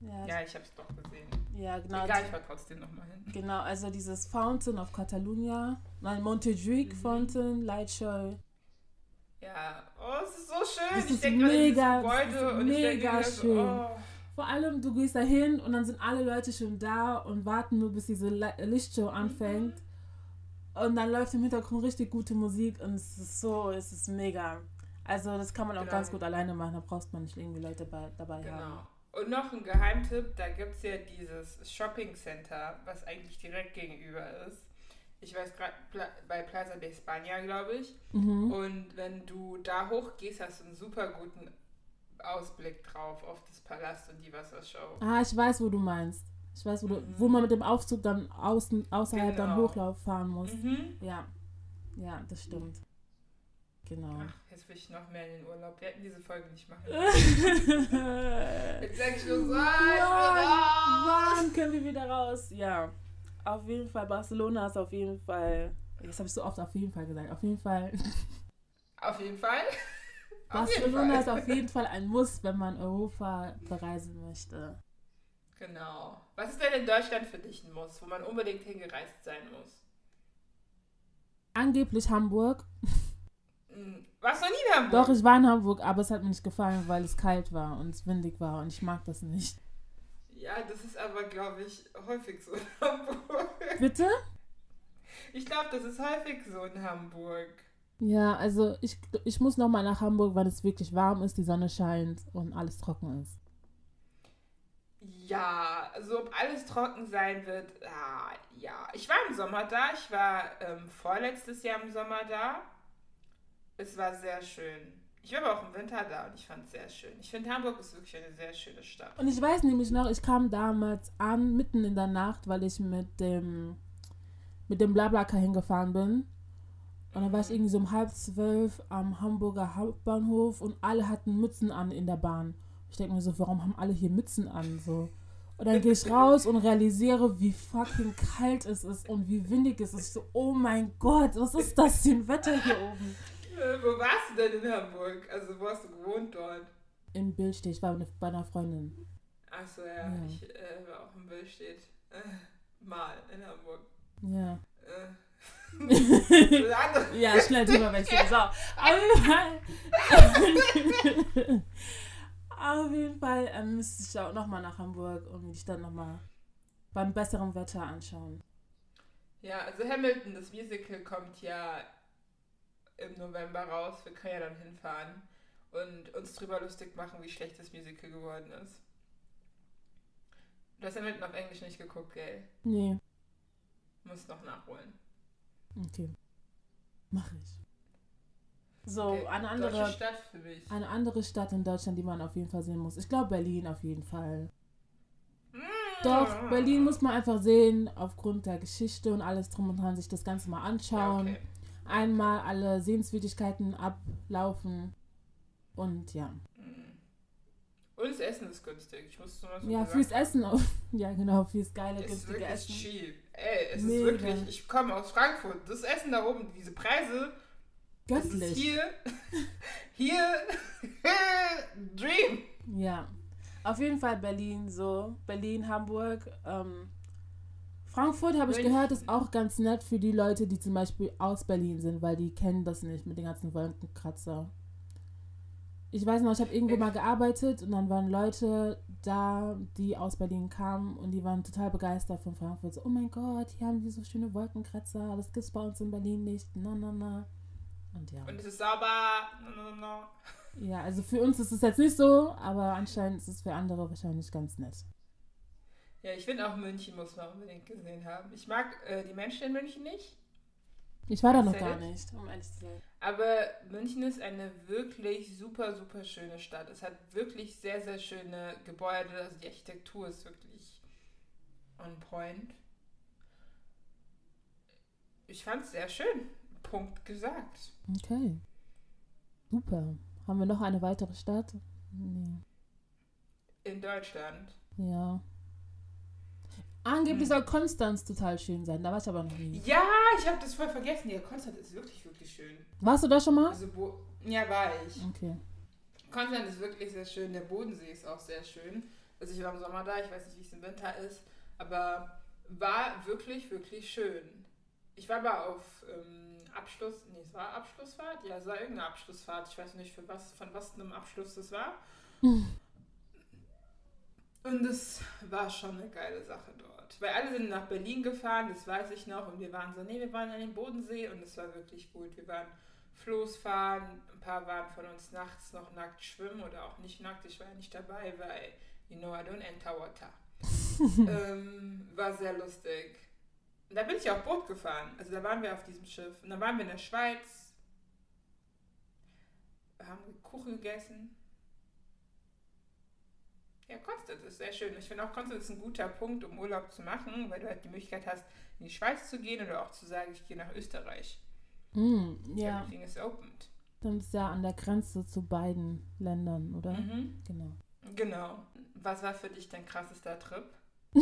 Ja,
Ja, ich hab's doch gesehen.
ja genau.
Egal, ich war trotzdem nochmal hin.
Genau, also dieses Fountain of Catalunya, nein, Montjuic
Mhm.
Fountain, Lightshow.
Ja, oh, es ist so schön.
Das
ich
ist mega-
Gebäude
ist
und ich denke
mega
wieder so,
schön.
oh.
Vor allem, du gehst da hin und dann sind alle Leute schon da und warten nur, bis diese Lichtshow anfängt. Und dann läuft im Hintergrund richtig gute Musik und es ist so, es ist mega. Also das kann man auch
Genau.
ganz gut alleine machen, da brauchst man nicht irgendwie Leute bei, dabei haben.
Genau. Und noch ein Geheimtipp, da gibt es ja dieses Shopping Center, was eigentlich direkt gegenüber ist. Ich weiß gerade, bei Plaza de España, glaube ich.
Mhm.
Und wenn du da hochgehst, hast du einen super guten Ausblick drauf auf das Palast und die Wassershow.
Ah, ich weiß, wo du meinst. Ich weiß, wo, du,
Mhm.
wo man mit dem Aufzug dann außen, außerhalb dann
Genau.
Hochlauf fahren muss.
Mhm.
Ja, ja, das stimmt. Genau.
Ach, jetzt will ich noch mehr in den Urlaub. Wir hätten diese Folge nicht machen. *laughs* Jetzt sag ich nur so, ah, ich.
Wann können wir wieder raus? Ja, auf jeden Fall. Barcelona ist auf jeden Fall. Jetzt habe ich so oft auf jeden Fall gesagt. Auf jeden Fall.
Auf jeden Fall. *laughs*
Barcelona
Fall.
ist auf jeden Fall ein Muss, wenn man Europa bereisen möchte.
Genau. Was ist denn in Deutschland für dich ein Muss, wo man unbedingt hingereist sein muss?
Angeblich Hamburg.
Hm, Warst du noch nie in Hamburg?
Doch, ich war in Hamburg, aber es hat mir nicht gefallen, weil es kalt war und es windig war und ich mag das nicht.
Ja, das ist aber, glaube ich, häufig so in Hamburg.
Bitte?
Ich glaube, das ist häufig so in Hamburg.
Ja, also ich, ich muss nochmal nach Hamburg, weil es wirklich warm ist, die Sonne scheint und alles trocken ist.
Ja, also ob alles trocken sein wird, ah, ja. Ich war im Sommer da, ich war ähm, vorletztes Jahr im Sommer da. Es war sehr schön. Ich war aber auch im Winter da und ich fand es sehr schön. Ich finde, Hamburg ist wirklich eine sehr schöne Stadt.
Und ich weiß nämlich noch, ich kam damals an, mitten in der Nacht, weil ich mit dem mit dem Blablacar hingefahren bin. Und dann war ich irgendwie so um halb zwölf am Hamburger Hauptbahnhof und alle hatten Mützen an in der Bahn. Ich denke mir so, warum haben alle hier Mützen an? So. Und dann gehe ich raus und realisiere, wie fucking kalt es ist und wie windig es ist. Ich so, oh mein Gott, was ist das für ein Wetter hier oben?
Äh, wo warst du denn in Hamburg? Also wo hast du gewohnt dort?
In Billstedt, ich war bei einer Freundin.
Achso, ja,
Ja.
ich äh, war auch in Billstedt. Äh, mal in Hamburg.
Ja.
Äh. *laughs* *laughs*
Ja, schnell drüber wechseln. So, auf jeden *laughs* Fall. auf jeden Fall ähm, müsste ich auch nochmal nach Hamburg und die Stadt nochmal beim besseren Wetter anschauen.
Ja, also Hamilton, das Musical kommt ja im November raus. Wir können ja dann hinfahren und uns drüber lustig machen, wie schlecht das Musical geworden ist. Du hast Hamilton auf Englisch nicht geguckt, gell?
Nee,
Muss noch nachholen.
okay. Mach ich. So,
Okay,
eine andere,
Stadt für mich.
eine andere Stadt in Deutschland, die man auf jeden Fall sehen muss. Ich glaube Berlin auf jeden Fall. Doch, Berlin muss man einfach sehen, aufgrund der Geschichte und alles drum und dran, sich das Ganze mal
Ja,
anschauen.
okay.
Einmal alle Sehenswürdigkeiten ablaufen und ja.
Und das Essen ist günstig. Ich muss nur so
Ja, fürs. Essen auch. *laughs* Ja, genau, fürs geile,
Es ist
günstige
wirklich
Essen.
cheap. Ey, es
Mega.
ist wirklich, ich komme aus Frankfurt. Das Essen da oben, diese Preise,
Göttlich.
hier, *laughs* hier, *laughs* Dream.
Ja. Auf jeden Fall Berlin so. Berlin, Hamburg. Ähm, Frankfurt habe ich gehört, ist auch ganz nett für die Leute, die zum Beispiel aus Berlin sind, weil die kennen das nicht mit den ganzen Wolkenkratzer. Ich weiß noch, ich habe irgendwo mal gearbeitet und dann waren Leute da, die aus Berlin kamen und die waren total begeistert von Frankfurt. So, oh mein Gott, hier haben die so schöne Wolkenkratzer, das gibt's bei uns in Berlin nicht. Na, na, na. Und ja.
Und es ist sauber. No, no, no.
Ja, also für uns ist es jetzt nicht so, aber anscheinend ist es für andere wahrscheinlich ganz nett.
Ja, ich finde auch München muss man unbedingt gesehen haben. Ich mag äh, die Menschen in München nicht,
Ich war da noch gar nicht, um ehrlich zu sein.
aber München ist eine wirklich super, super schöne Stadt. Es hat wirklich sehr, sehr schöne Gebäude. Also die Architektur ist wirklich on point. Ich fand es sehr schön. Punkt gesagt.
Okay. Super. Haben wir noch eine weitere Stadt? Nee.
In Deutschland.
Ja. Angeblich
Hm.
soll Konstanz total schön sein, da war ich aber noch nie.
Ja, ich habe das voll vergessen. Ja, Konstanz ist wirklich, wirklich schön.
Warst du da schon mal?
Also, ja, war ich.
Okay.
Konstanz ist wirklich sehr schön. Der Bodensee ist auch sehr schön. Also, ich war im Sommer da. Ich weiß nicht, wie es im Winter ist. Aber war wirklich, wirklich schön. Ich war aber auf ähm, Abschluss. Nee, es war Abschlussfahrt? Ja, es war irgendeine Abschlussfahrt. Ich weiß nicht, für was, von was einem Abschluss das war. Und es war schon eine geile Sache dort. Weil alle sind nach Berlin gefahren, das weiß ich noch. Und wir waren so, nee, wir waren an den Bodensee und es war wirklich gut. Wir waren Floßfahren, ein paar waren von uns nachts noch nackt schwimmen oder auch nicht nackt. Ich war ja nicht dabei, weil, you know, I don't enter water. *laughs* ähm, war sehr lustig. Und da bin ich auch Boot gefahren. Also da waren wir auf diesem Schiff. Und dann waren wir in der Schweiz. Wir haben Kuchen gegessen. Ja, Konstanz ist sehr schön. Ich finde auch Konstanz ist ein guter Punkt, um Urlaub zu machen, weil du halt die Möglichkeit hast, in die Schweiz zu gehen oder auch zu sagen, ich gehe nach Österreich.
Mm, ja,
Everything is opened.
dann ist ja an der Grenze zu beiden Ländern, oder?
Mhm.
Genau.
Genau. Was war für dich dein krassester Trip? *laughs*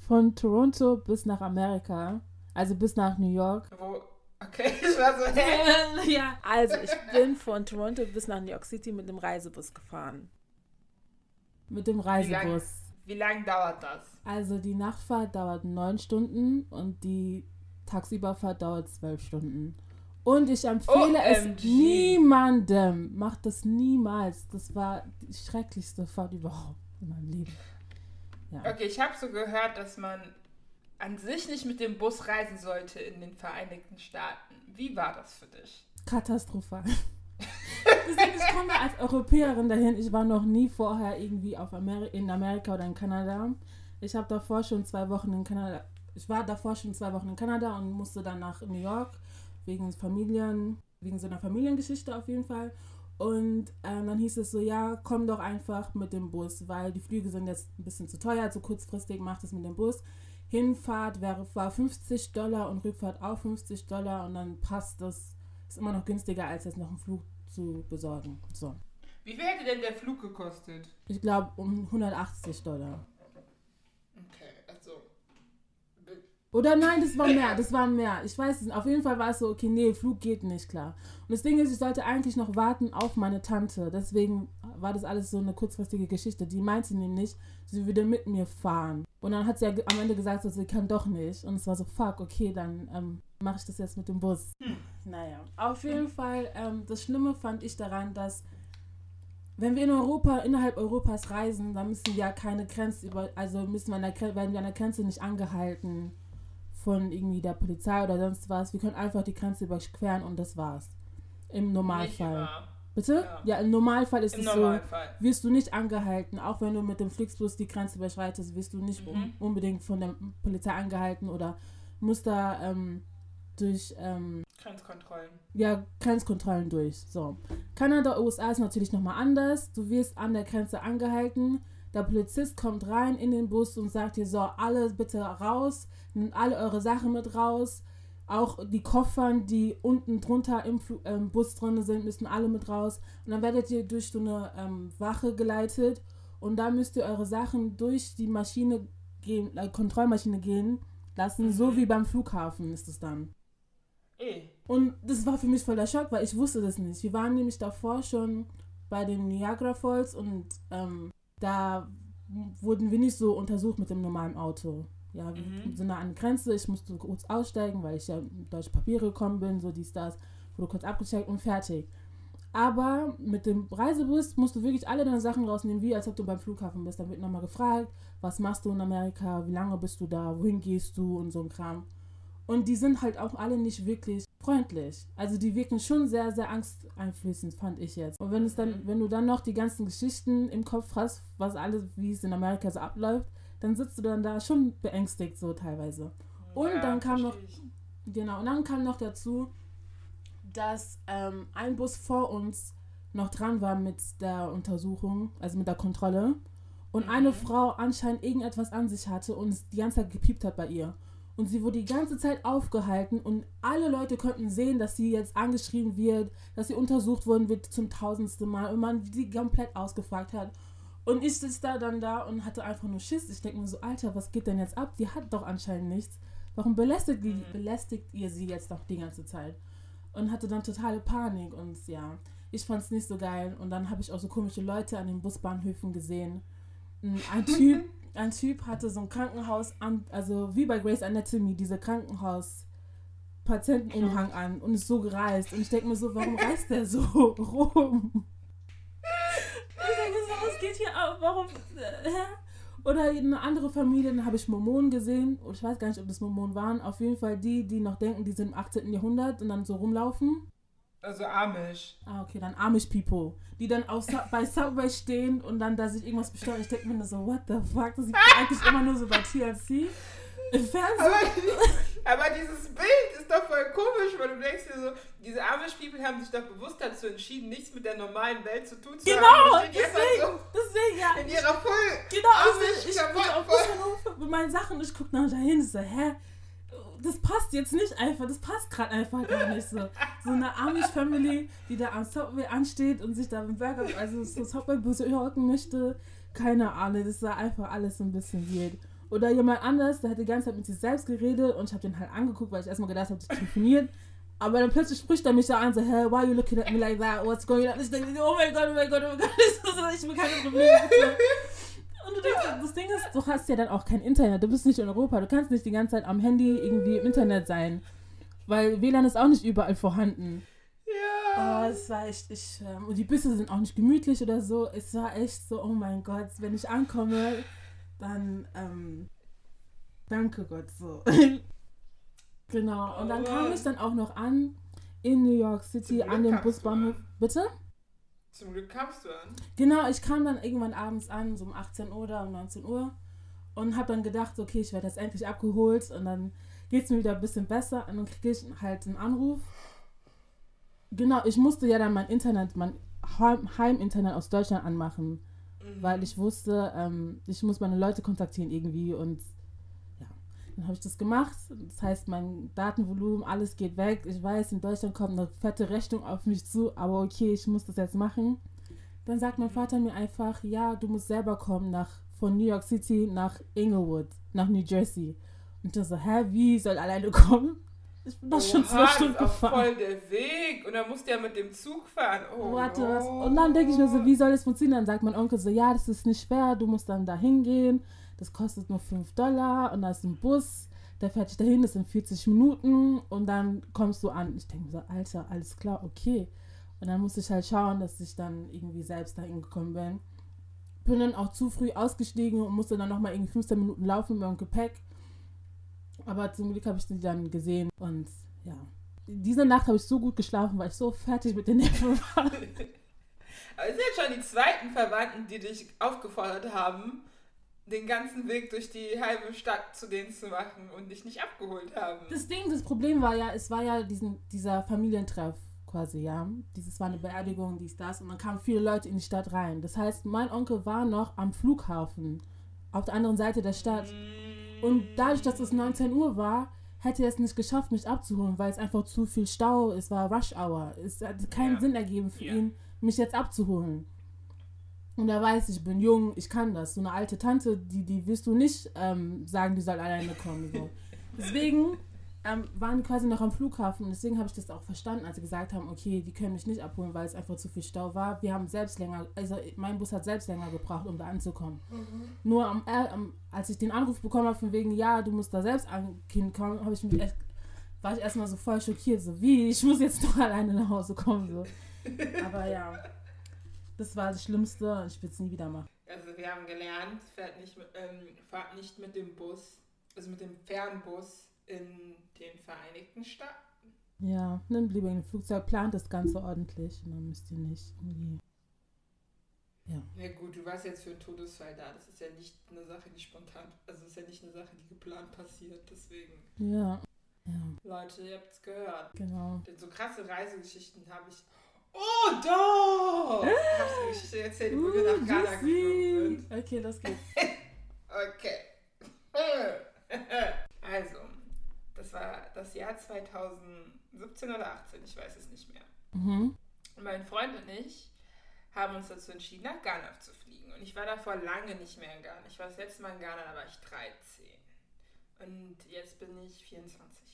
Von Toronto bis nach Amerika, also bis nach New York.
Wo. Okay, *laughs* ich war so, hä? *laughs*
ja.
Also, ich bin von Toronto bis nach New York City mit dem Reisebus gefahren.
Mit dem Reisebus.
wie lang dauert das?
Also die Nachtfahrt dauert neun Stunden und die Tagsüberfahrt dauert zwölf Stunden. Und ich empfehle es
OMG.
niemandem. Macht das niemals. Das war die schrecklichste Fahrt überhaupt in meinem Leben. Ja.
Okay, ich habe so gehört, dass man an sich nicht mit dem Bus reisen sollte in den Vereinigten Staaten. Wie war das für dich?
Katastrophal. Deswegen, ich komme als Europäerin dahin. Ich war noch nie vorher irgendwie auf Ameri in Amerika oder in Kanada. Ich habe davor schon zwei Wochen in Kanada. Ich war davor schon zwei Wochen in Kanada und musste dann nach New York wegen Familien, wegen so einer Familiengeschichte auf jeden Fall. Und ähm, dann hieß es so, ja, komm doch einfach mit dem Bus, weil die Flüge sind jetzt ein bisschen zu teuer, zu kurzfristig, macht es mit dem Bus. Hinfahrt wäre, war 50 Dollar und Rückfahrt auch 50 Dollar und dann passt das, ist immer noch günstiger, als jetzt noch einen Flug zu besorgen. So.
Wie viel hätte denn der Flug gekostet?
Ich glaube um 180 Dollar.
Okay, also.
Oder nein, das war mehr, das war mehr. Ich weiß es nicht. Auf jeden Fall war es so, okay, nee, Flug geht nicht, klar. Und das Ding ist, ich sollte eigentlich noch warten auf meine Tante. Deswegen war das alles so eine kurzfristige Geschichte. Die meinte nämlich, sie würde mit mir fahren. Und dann hat sie ja am Ende gesagt, so, sie kann doch nicht. Und es war so, fuck, okay, dann ähm, mache ich das jetzt mit dem Bus. Naja, auf jeden Fall, ähm, das Schlimme fand ich daran, dass wenn wir in Europa, innerhalb Europas reisen, dann müssen wir ja keine Grenze über, also müssen wir an der, werden wir an der Grenze nicht angehalten von irgendwie der Polizei oder sonst was. Wir können einfach die Grenze überqueren und das war's. Im Normalfall. Bitte?
Ja.
Ja. im Normalfall ist
Im
es so,
Normalfall.
wirst du nicht angehalten, auch wenn du mit dem Flixbus die Grenze überschreitest, wirst du nicht
Mhm.
un unbedingt von der Polizei angehalten oder musst da ähm, durch ähm,
Grenzkontrollen.
ja, Grenzkontrollen durch. So. Kanada, USA ist natürlich nochmal anders. Du wirst an der Grenze angehalten. Der Polizist kommt rein in den Bus und sagt dir so, alle bitte raus, nehmt alle eure Sachen mit raus. Auch die Koffern, die unten drunter im ähm, Bus drin sind, müssen alle mit raus. Und dann werdet ihr durch so eine ähm, Wache geleitet und da müsst ihr eure Sachen durch die Maschine gehen, äh, Kontrollmaschine gehen lassen, so wie beim Flughafen ist es dann.
Eh.
Und das war für mich voll der Schock, weil ich wusste das nicht. Wir waren nämlich davor schon bei den Niagara Falls und ähm, da wurden wir nicht so untersucht mit dem normalen Auto. Ja, wir
Mhm.
sind da an der Grenze, ich musste kurz aussteigen, weil ich ja mit deutsche Papiere gekommen bin, so dies, das, wurde kurz abgecheckt und fertig. Aber mit dem Reisebus musst du wirklich alle deine Sachen rausnehmen, wie als ob du beim Flughafen bist. Da wird nochmal gefragt, was machst du in Amerika, wie lange bist du da, wohin gehst du und so ein Kram. Und die sind halt auch alle nicht wirklich freundlich. Also die wirken schon sehr, sehr angsteinflößend, fand ich jetzt. Und wenn es dann,
Mhm.
wenn du dann noch die ganzen Geschichten im Kopf hast, was alles, wie es in Amerika so abläuft, dann sitzt du dann da schon beängstigt so teilweise. Und
Ja,
dann kam noch, genau, und dann kam noch dazu, dass ähm, ein Bus vor uns noch dran war mit der Untersuchung, also mit der Kontrolle. Und
Mhm.
eine Frau anscheinend irgendetwas an sich hatte und es die ganze Zeit gepiept hat bei ihr. Und sie wurde die ganze Zeit aufgehalten und alle Leute konnten sehen, dass sie jetzt angeschrieben wird, dass sie untersucht worden wird zum tausendsten Mal und man sie komplett ausgefragt hat. Und ich sitze da dann da und hatte einfach nur Schiss. Ich denke mir so, Alter, was geht denn jetzt ab? Die hat doch anscheinend nichts. Warum belästigt, die,
Mhm.
belästigt ihr sie jetzt noch die ganze Zeit? Und hatte dann totale Panik und ja, ich fand es nicht so geil. Und dann habe ich auch so komische Leute an den Busbahnhöfen gesehen. Ein *laughs* Typ, ein Typ hatte so ein Krankenhaus, an, also wie bei Grace Anatomy, diese Krankenhaus Patientenumhang an und ist so gereist. Und ich denke mir so, warum reist der so *laughs* rum? Ich denke so, was geht hier ab? Warum? äh? Oder eine andere Familie, dann habe ich Mormonen gesehen. Und ich weiß gar nicht, ob das Mormonen waren. Auf jeden Fall die, die noch denken, die sind im 18. Jahrhundert und dann so rumlaufen.
Also Amish.
Ah, okay, dann Amish People. Die dann auf, bei Subway stehen und dann da sich irgendwas bestellen. Ich denke mir nur so, what the fuck? Das sieht eigentlich immer nur so bei TLC. Im Fernsehen.
Aber, aber dieses Bild ist doch voll komisch, weil du denkst dir so, diese Amish People haben sich doch bewusst dazu entschieden, nichts mit der normalen Welt zu tun zu
Genau,
haben. Stehen
deswegen,
einfach
deswegen, ja.
so in ihrer voll
Genau, also
Amish
ich, ich bin
Klamotten
auf Busbahnhof mit meinen Sachen und ich gucke nach dahin so, hä? Das passt jetzt nicht einfach, das passt gerade einfach gar nicht so. So eine Amish-Family, die da am Subway ansteht und sich da im Burger, also so Subway-Bus hocken möchte. Keine Ahnung, das war einfach alles so ein bisschen weird. Oder jemand anders, der hat die ganze Zeit mit sich selbst geredet und ich habe den halt angeguckt, weil ich erstmal gedacht habe, das telefoniert. Aber dann plötzlich spricht er mich da an, so, hey, why are you looking at me like that? What's going on? Ich denke, oh mein Gott, oh mein Gott, oh mein Gott, *laughs* ich will keine Probleme. Und du denkst, das Ding ist, du hast ja dann auch kein Internet. Du bist nicht in Europa. Du kannst nicht die ganze Zeit am Handy irgendwie im Internet sein. Weil WLAN ist auch nicht überall vorhanden.
Ja.
Oh, es war echt, ich, ähm, und die Busse sind auch nicht gemütlich oder so. Es war echt so, oh mein Gott, wenn ich ankomme, dann, ähm, danke Gott, so. *laughs* genau. Und dann kam ich dann auch noch an in New York City an dem Busbahnhof. Bitte?
Zum Glück kamst du an.
Genau, ich kam dann irgendwann abends an, so um 18 Uhr oder um 19 Uhr und habe dann gedacht, okay, ich werde jetzt endlich abgeholt und dann geht es mir wieder ein bisschen besser und dann kriege ich halt einen Anruf. Genau, ich musste ja dann mein Internet, mein Heim- Heiminternet aus Deutschland anmachen,
Mhm.
weil ich wusste, ähm, ich muss meine Leute kontaktieren irgendwie und dann habe ich das gemacht. Das heißt, mein Datenvolumen, alles geht weg. Ich weiß, in Deutschland kommt eine fette Rechnung auf mich zu, aber okay, ich muss das jetzt machen. Dann sagt mein Vater mir einfach, ja, du musst selber kommen nach von New York City nach Inglewood, nach New Jersey. Und ich so, hä, wie soll alleine kommen? Ich bin doch schon zwei
das
Stunden
ist auch
gefahren.
voll der Weg. Und dann musst du ja mit dem Zug fahren. Oh,
Warte, was? Und dann denke ich mir so, wie soll das funktionieren? Dann sagt mein Onkel so, ja, das ist nicht schwer, du musst dann da hingehen, das kostet nur 5 Dollar und da ist ein Bus, der fährt dich dahin, das sind 40 Minuten und dann kommst du an. Ich denke mir so, Alter, alles klar, okay. Und dann musste ich halt schauen, dass ich dann irgendwie selbst dahin gekommen bin. Bin dann auch zu früh ausgestiegen und musste dann nochmal irgendwie 15 Minuten laufen mit meinem Gepäck. Aber zum Glück habe ich die dann gesehen und ja. Diese Nacht habe ich so gut geschlafen, weil ich so fertig mit den Nerven war. *laughs*
Aber es sind jetzt schon die zweiten Verwandten, die dich aufgefordert haben, den ganzen Weg durch die halbe Stadt zu denen zu machen und dich nicht abgeholt haben.
Das Ding, das Problem war ja, es war ja diesen, dieser Familientreff quasi, ja. Dieses war eine Beerdigung, dies, das. Und dann kamen viele Leute in die Stadt rein. Das heißt, mein Onkel war noch am Flughafen, auf der anderen Seite der Stadt. Und dadurch, dass es 19 Uhr war, hätte er es nicht geschafft, mich abzuholen, weil es einfach zu viel Stau, es war Rush Hour. Es hat keinen
Ja.
Sinn ergeben für
Ja.
ihn, mich jetzt abzuholen. Und er weiß, ich bin jung, ich kann das. So eine alte Tante, die, die wirst du nicht ähm, sagen, die soll alleine kommen. So. *laughs* Deswegen ähm, waren die quasi noch am Flughafen und deswegen habe ich das auch verstanden, als sie gesagt haben, okay, die können mich nicht abholen, weil es einfach zu viel Stau war. Wir haben selbst länger, also mein Bus hat selbst länger gebraucht, um da anzukommen. Nur am, äh, am, als ich den Anruf bekommen habe, von wegen, ja, du musst da selbst ankommen, habe ich mich echt, war ich erstmal so voll schockiert, so wie, ich muss jetzt doch *laughs* alleine nach Hause kommen. So. Aber ja, das war das Schlimmste und ich will es nie wieder machen.
Also wir haben gelernt, fährt nicht ähm, fahrt nicht mit dem Bus, also mit dem Fernbus in den Vereinigten Staaten.
Ja, nimmt lieber ein Flugzeug, plant das Ganze ordentlich und dann müsst ihr nicht irgendwie.
Na gut, du warst jetzt für einen Todesfall da. Das ist ja nicht eine Sache, die spontan, also ist ja nicht eine Sache, die geplant passiert. Deswegen,
Ja, ja,
Leute, ihr habt's gehört.
genau.
Denn so krasse Reisegeschichten habe ich. Oh, doch! Ich hab's eine Geschichte erzählt, wo wir nach Ghana geflogen sind.
Okay, das geht. *laughs*
Okay. *laughs* Also, das war das Jahr 2017 oder 18, ich weiß es nicht mehr.
Mhm.
Und mein Freund und ich haben uns dazu entschieden, nach Ghana zu fliegen. Und ich war davor lange nicht mehr in Ghana. Ich war das letzte Mal in Ghana, da war ich 13. Und jetzt bin ich 24.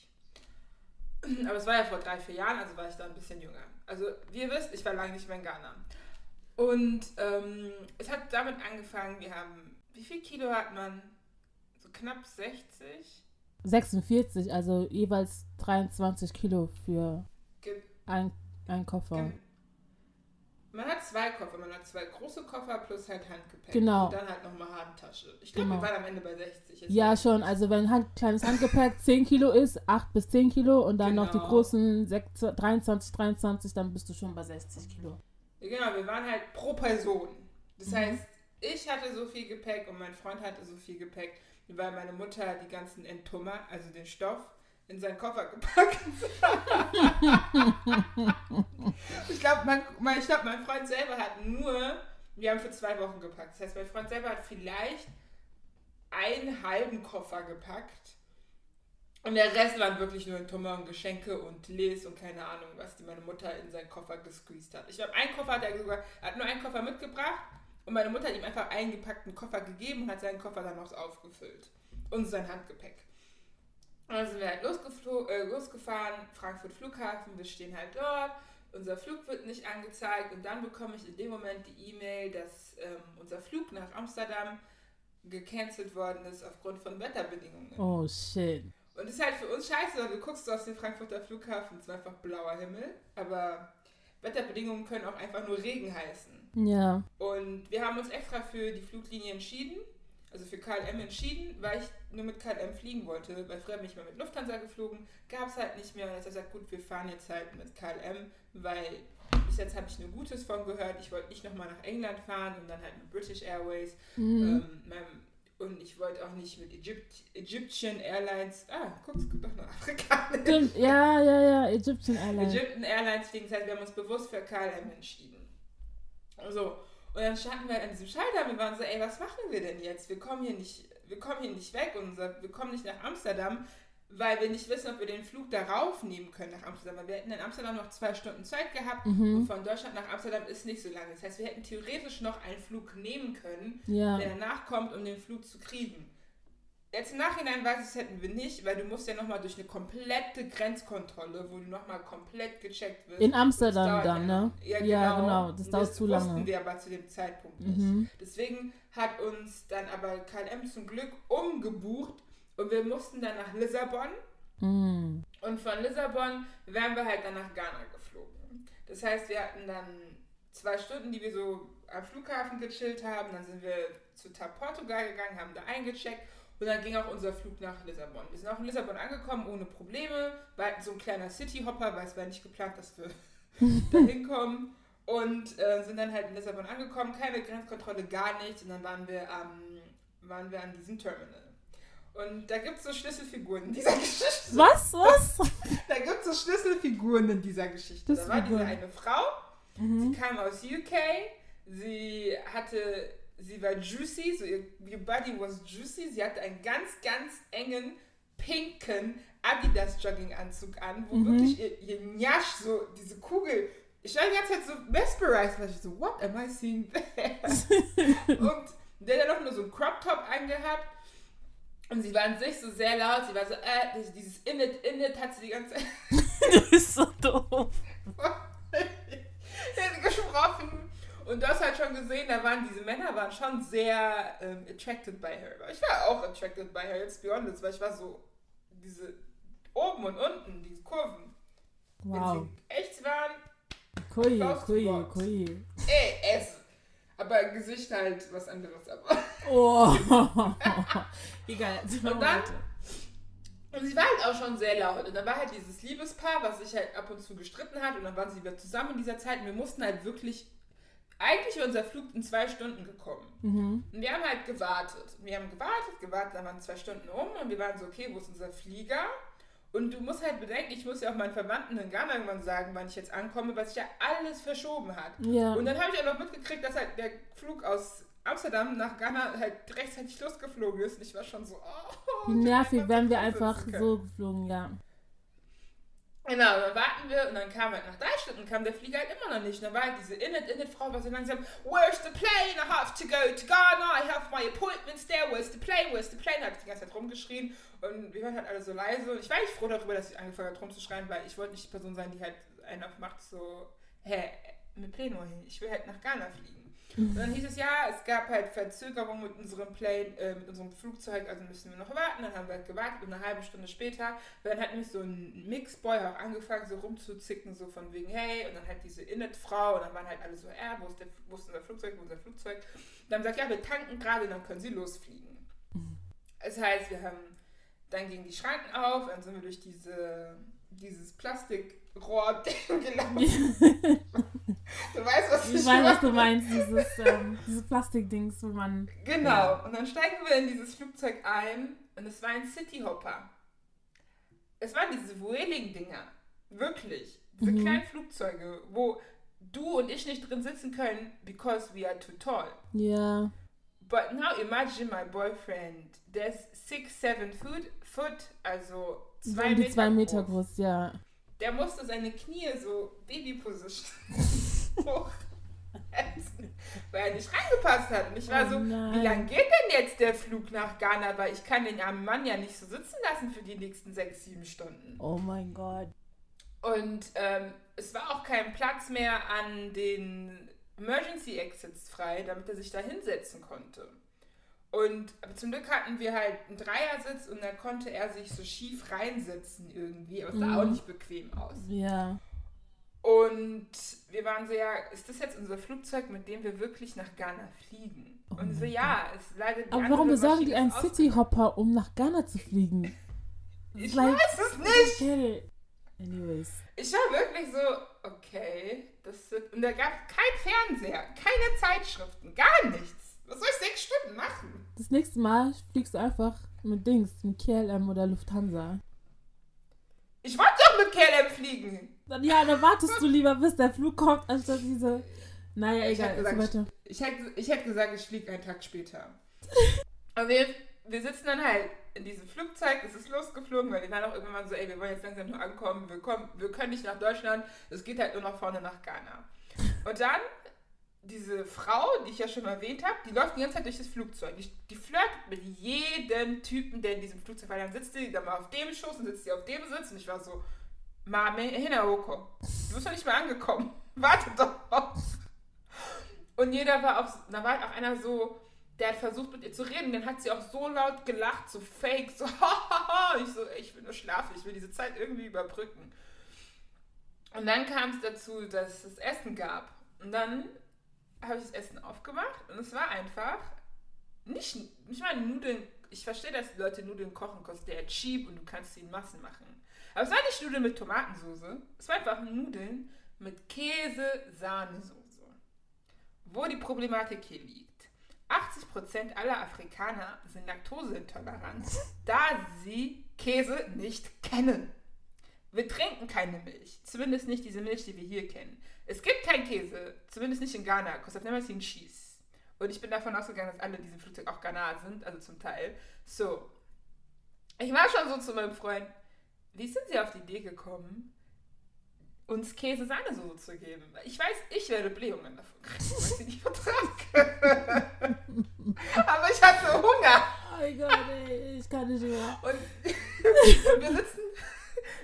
Aber es war ja vor drei, vier Jahren, also war ich da ein bisschen jünger. Also, wie ihr wisst, ich war lange nicht mehr in Ghana. Und ähm, es hat damit angefangen, wir haben, wie viel Kilo hat man? So knapp 60?
46, also jeweils 23 Kilo für
Ge
ein, ein Koffer.
Gen- Man hat zwei Koffer, man hat zwei große Koffer plus halt Handgepäck.
Genau.
Und dann halt nochmal Handtasche. Ich glaube,
Genau.
wir waren am Ende bei 60. Jetzt
Ja, schon. Also wenn Hand, kleines Handgepäck *laughs* 10 Kilo ist, 8 bis 10 Kilo und dann noch die
Genau.
großen 6, 23, 23, dann bist du schon bei 60 Kilo.
Ja, genau, wir waren halt pro Person. Das
Mhm.
heißt, ich hatte so viel Gepäck und mein Freund hatte so viel Gepäck, weil meine Mutter die ganzen Enttummer, also den Stoff, in seinen Koffer gepackt *laughs* Ich glaube, mein, mein, glaub, mein Freund selber hat nur, wir haben für zwei Wochen gepackt. Das heißt, mein Freund selber hat vielleicht einen halben Koffer gepackt. Und der Rest waren wirklich nur Entummer und Geschenke und Les und keine Ahnung, was die meine Mutter in seinen Koffer gesqueezed hat. Ich glaube, einen Koffer hat er sogar, hat nur einen Koffer mitgebracht und meine Mutter hat ihm einfach einen gepackten Koffer gegeben und hat seinen Koffer dann noch aufgefüllt. Und sein Handgepäck. Und dann sind wir halt äh, losgefahren, Frankfurt Flughafen, wir stehen halt dort, unser Flug wird nicht angezeigt und dann bekomme ich in dem Moment die E-Mail, dass ähm, unser Flug nach Amsterdam gecancelt worden ist aufgrund von Wetterbedingungen.
Oh shit.
Und das ist halt für uns scheiße, weil du guckst so aus dem Frankfurter Flughafen, es ist einfach blauer Himmel, aber Wetterbedingungen können auch einfach nur Regen heißen.
Ja.
Und wir haben uns extra für die Fluglinie entschieden, also für KLM entschieden, weil ich nur mit KLM fliegen wollte, weil früher bin ich mal mit Lufthansa geflogen, gab es halt nicht mehr. Und jetzt habe ich gesagt, gut, wir fahren jetzt halt mit KLM, weil bis jetzt habe ich nur Gutes von gehört. Ich wollte nicht nochmal nach England fahren und dann halt mit British Airways.
Mhm.
Ähm, und ich wollte auch nicht mit Egypt, Egyptian Airlines, ah, guck, es gibt doch noch Afrikaner. *laughs*
Ja, ja, ja, Egyptian Airlines.
Egyptian Airlines fliegen. Das heißt, wir haben uns bewusst für KLM entschieden. So. Und dann standen wir halt an diesem Schalter und wir waren so, ey, was machen wir denn jetzt? Wir kommen hier nicht, wir kommen hier nicht weg und wir kommen nicht nach Amsterdam, weil wir nicht wissen, ob wir den Flug darauf nehmen können nach Amsterdam. Weil wir hätten in Amsterdam noch zwei Stunden Zeit gehabt
Mhm.
und von Deutschland nach Amsterdam ist nicht so lange. Das heißt, wir hätten theoretisch noch einen Flug nehmen können,
Ja.
der danach kommt, um den Flug zu kriegen. Jetzt im Nachhinein weiß ich, das hätten wir nicht, weil du musst ja nochmal durch eine komplette Grenzkontrolle, wo du nochmal komplett gecheckt wirst.
In
Das
Amsterdam dann, ne?
Ja,
Ja,
genau.
genau, das dauert zu
wussten
lange.
wir aber zu dem Zeitpunkt nicht.
Mhm.
Deswegen hat uns dann aber KLM zum Glück umgebucht und wir mussten dann nach Lissabon
Mhm.
und von Lissabon wären wir halt dann nach Ghana geflogen. Das heißt, wir hatten dann zwei Stunden, die wir so am Flughafen gechillt haben. Dann sind wir zu TAP Portugal gegangen, haben da eingecheckt und dann ging auch unser Flug nach Lissabon. Wir sind auch in Lissabon angekommen ohne Probleme. War so ein kleiner City-Hopper, weil es war nicht geplant, dass wir *laughs* da hinkommen. Und äh, sind dann halt in Lissabon angekommen, keine Grenzkontrolle, gar nichts. Und dann waren wir, am waren wir an diesem Terminal. Und da gibt es so Schlüsselfiguren in dieser *laughs* Geschichte.
Was? Was?
Da gibt es so Schlüsselfiguren in dieser Geschichte. Da war diese eine Frau,
Mhm.
sie kam aus UK, sie hatte, sie war juicy, so ihr, ihr Body was juicy, sie hatte einen ganz, ganz engen, pinken Adidas Jogginganzug an, wo
Mhm.
wirklich ihr, ihr Nyash, so diese Kugel, ich war die ganze Zeit so mesmerized, weil ich so, what am I seeing there? *laughs* Und der hat dann noch nur so einen Crop Top angehabt. Und sie war an sich so sehr laut, sie war so, äh, dieses Init, Init hat sie die ganze Zeit *laughs*
Du bist so doof. *laughs*
gesprochen. Und du hast halt schon gesehen, da waren diese Männer waren schon sehr ähm, attracted by her. Ich war auch attracted by her, let's be honest, weil ich war so, diese oben und unten, diese Kurven.
Wow.
Wenn sie echt waren,
Kui, kui, kui.
ey, essen. Aber Gesicht halt was anderes. Aber.
Oh. *laughs* Egal.
Und dann-. Und sie war halt auch schon sehr laut. Und dann war halt dieses Liebespaar, was sich halt ab und zu gestritten hat. Und dann waren sie wieder zusammen in dieser Zeit. Und wir mussten halt wirklich. Eigentlich wäre unser Flug in zwei Stunden gekommen.
Mhm.
Und wir haben halt gewartet. Wir haben gewartet, gewartet, dann waren zwei Stunden um und wir waren so, okay, wo ist unser Flieger? Und du musst halt bedenken, ich muss ja auch meinen Verwandten in Ghana irgendwann sagen, wann ich jetzt ankomme, weil sich ja alles verschoben hat.
Ja.
Und dann habe ich auch noch mitgekriegt, dass halt der Flug aus Amsterdam nach Ghana halt rechtzeitig losgeflogen ist. Und ich war schon so, oh.
Wie nervig, wären wir einfach so geflogen, ja.
Genau, dann warten wir und dann kam halt nach drei Stunden kam der Flieger halt immer noch nicht. Und dann war halt diese Init-Init-Frau war so langsam, Where's the plane? I have to go to Ghana, I have my appointments there, where's the plane, where's the plane? Hat die ganze Zeit rumgeschrien und wir waren halt alle so leise. Und ich war nicht froh darüber, dass ich angefangen habe rumzuschreien, weil ich wollte nicht die Person sein, die halt einen aufmacht, so, hä, mit Pleno hin, ich will halt nach Ghana fliegen. Und dann hieß es ja, es gab halt Verzögerung mit unserem Plane, äh, mit unserem Flugzeug, also müssen wir noch warten. Dann haben wir halt gewartet und eine halbe Stunde später, dann hat nämlich so ein Mixboy auch angefangen, so rumzuzicken, so von wegen, hey, und dann halt diese Init-Frau und dann waren halt alle so, äh, wo ist, der, wo ist unser Flugzeug, wo ist unser Flugzeug? Dann haben sie gesagt, ja, wir tanken gerade, dann können sie losfliegen. Das heißt, wir haben, dann gingen die Schranken auf, dann sind wir durch diese, dieses Plastikrohr *laughs* gelaufen. du weißt, was ich,
Ich weiß, was du meinst, dieses, ähm, *laughs* dieses Plastikdings, wo man.
Genau. Und dann steigen wir in dieses Flugzeug ein und es war ein Cityhopper. Es waren diese Vueling-Dinger. Wirklich. Diese
Mhm.
kleinen Flugzeuge, wo du und ich nicht drin sitzen können, because we are too tall.
Ja.
But now imagine my boyfriend. There's six, seven foot, foot also
So
zwei
um die
Meter,
zwei Meter
groß.
groß, ja.
Der musste seine Knie so Baby-Position *laughs* hoch weil er nicht reingepasst hat. Und ich war
Oh
so,
nein.
wie lange geht denn jetzt der Flug nach Ghana? Weil ich kann den armen Mann ja nicht so sitzen lassen für die nächsten sechs, sieben Stunden.
Oh mein Gott.
Und ähm, es war auch kein Platz mehr an den Emergency Exits frei, damit er sich da hinsetzen konnte. Und aber zum Glück hatten wir halt einen Dreiersitz und da konnte er sich so schief reinsetzen irgendwie, aber es sah
Mhm.
auch nicht bequem aus.
Ja.
Und wir waren so, ja, ist das jetzt unser Flugzeug, mit dem wir wirklich nach Ghana fliegen?
Oh
und so, ja, es leider die
Aber warum besorgen die einen. Cityhopper, um nach Ghana zu fliegen?
Ich
Like-
weiß es nicht.
Anyways.
Ich war wirklich so, okay, das wird, und da gab kein Fernseher, keine Zeitschriften, gar nichts. Was soll ich sechs Stunden machen?
Das nächste Mal fliegst du einfach mit Dings, mit KLM oder Lufthansa.
Ich wollte doch mit KLM fliegen.
Dann, ja, dann wartest du lieber, bis der Flug kommt, anstatt diese. Naja,
Ich
egal.
hab
Also
gesagt,
weiter.
Ich hätte, ich hätte gesagt, ich fliege einen Tag später. *laughs* Und wir, wir sitzen dann halt in diesem Flugzeug, es ist losgeflogen, weil wir waren auch irgendwann so, ey, wir wollen jetzt langsam nur ankommen, wir, kommen, wir können nicht nach Deutschland, es geht halt nur nach vorne nach Ghana. Und dann, diese Frau, die ich ja schon erwähnt habe, die läuft die ganze Zeit durch das Flugzeug. Die, die flirtet mit jedem Typen, der in diesem Flugzeug war. Dann sitzt die dann mal auf dem Schoß und sitzt die auf dem Sitz und ich war so, Mame, Hinaoko, du bist noch nicht mal angekommen. *laughs* Warte doch. Und jeder war auch, da war auch einer so, der hat versucht mit ihr zu reden, dann hat sie auch so laut gelacht, so fake, so *laughs* hahaha. Ich so, ich will nur schlafen, ich will diese Zeit irgendwie überbrücken. Und dann kam es dazu, dass es Essen gab. Und dann habe ich das Essen aufgemacht und es war einfach nicht, nicht mal Nudeln. Ich verstehe, dass Leute Nudeln kochen, kostet der cheap und du kannst sie in Massen machen. Aber es war nicht Nudeln mit Tomatensauce, es war einfach Nudeln mit Käse-Sahnesoße. Wo die Problematik hier liegt. 80% aller Afrikaner sind laktoseintolerant, da sie Käse nicht kennen. Wir trinken keine Milch, zumindest nicht diese Milch, die wir hier kennen. Es gibt keinen Käse, zumindest nicht in Ghana, kostet niemals ein Cheese. Und ich bin davon ausgegangen, dass alle in diesem Flugzeug auch Ghana sind, also zum Teil. So. Ich war schon so zu meinem Freund, wie sind Sie auf die Idee gekommen, uns Käse-Sahnesoße zu geben? Ich weiß, ich werde Blähungen davon kriegen, weil ich sie nicht vertrage. *laughs* Aber ich hatte Hunger.
Oh mein Gott, ey, ich kann nicht mehr.
Und *laughs* wir sitzen,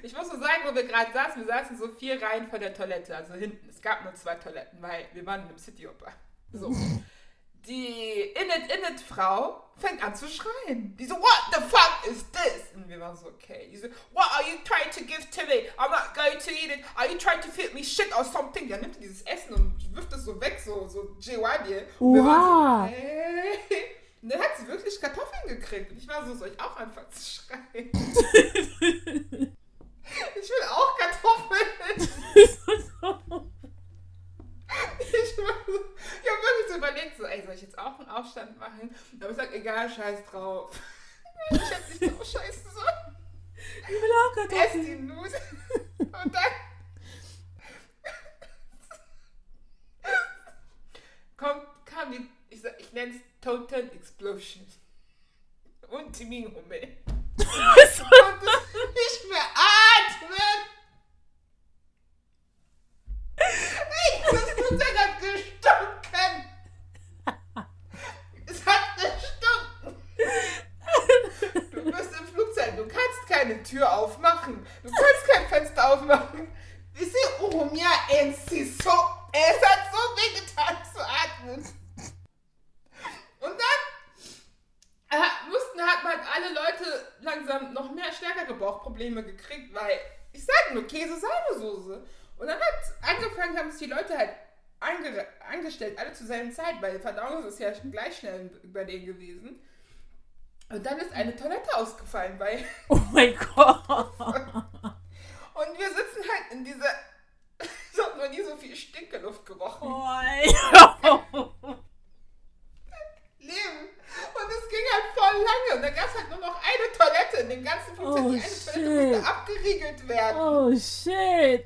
ich muss so sagen, wo wir gerade saßen, wir saßen so vier Reihen vor der Toilette, also hinten. Es gab nur zwei Toiletten, weil wir waren in einem City-Hopper. So. Die Init-Init-Frau fängt an zu schreien. Die so, what the fuck is this? Und wir waren so, okay. Die so, what are you trying to give to me? I'm not going to eat it. Are you trying to feed me shit or something? Dann nimmt die dieses Essen und wirft es so weg, so, so Jiwadie. Und wir
Oha.
waren so, hey. Und dann hat sie wirklich Kartoffeln gekriegt. Und ich war so, soll ich auch anfangen zu schreien? *laughs* ich will auch Kartoffeln. Ich, war ich habe wirklich so überlegt, so, ey, soll ich jetzt auch einen Aufstand machen? Aber ich sag, egal, scheiß drauf. Ich hätte nicht drauf scheißen sollen.
Ich will auch
Ess
Kartoffeln.
die Nudeln. Und dann kommt, kam die, ich, sag, ich nenne es Total Explosion. Und Timmy Hummel. Und es nicht mehr atmen. Ey, das Flugzeug hat gestunken. Es hat gestunken. Du bist im Flugzeug, du kannst keine Tür aufmachen. Du kannst kein Fenster aufmachen. Ich sehe Urumia NC so. Es hat so wehgetan zu atmen. Und dann äh, mussten, hat man alle Leute langsam noch mehr stärkere Bauchprobleme gekriegt, weil ich sage nur Käse, Sahnesoße. Und dann hat angefangen, haben es die Leute halt ange angestellt, alle zur selben Zeit, weil Verdauung ist ja gleich schnell bei denen gewesen. Und dann ist eine Toilette ausgefallen, weil. *laughs*
Oh mein Gott.
Und wir sitzen halt in dieser. *laughs* Ich habe noch nie so viel Stinkeluft gerochen.
Oh.
Leben. Und es ging halt voll lange. Und da gab es halt nur noch eine Toilette in dem ganzen Flugzeug.
Oh,
die eine Toilette
shit.
musste abgeriegelt werden.
Oh shit.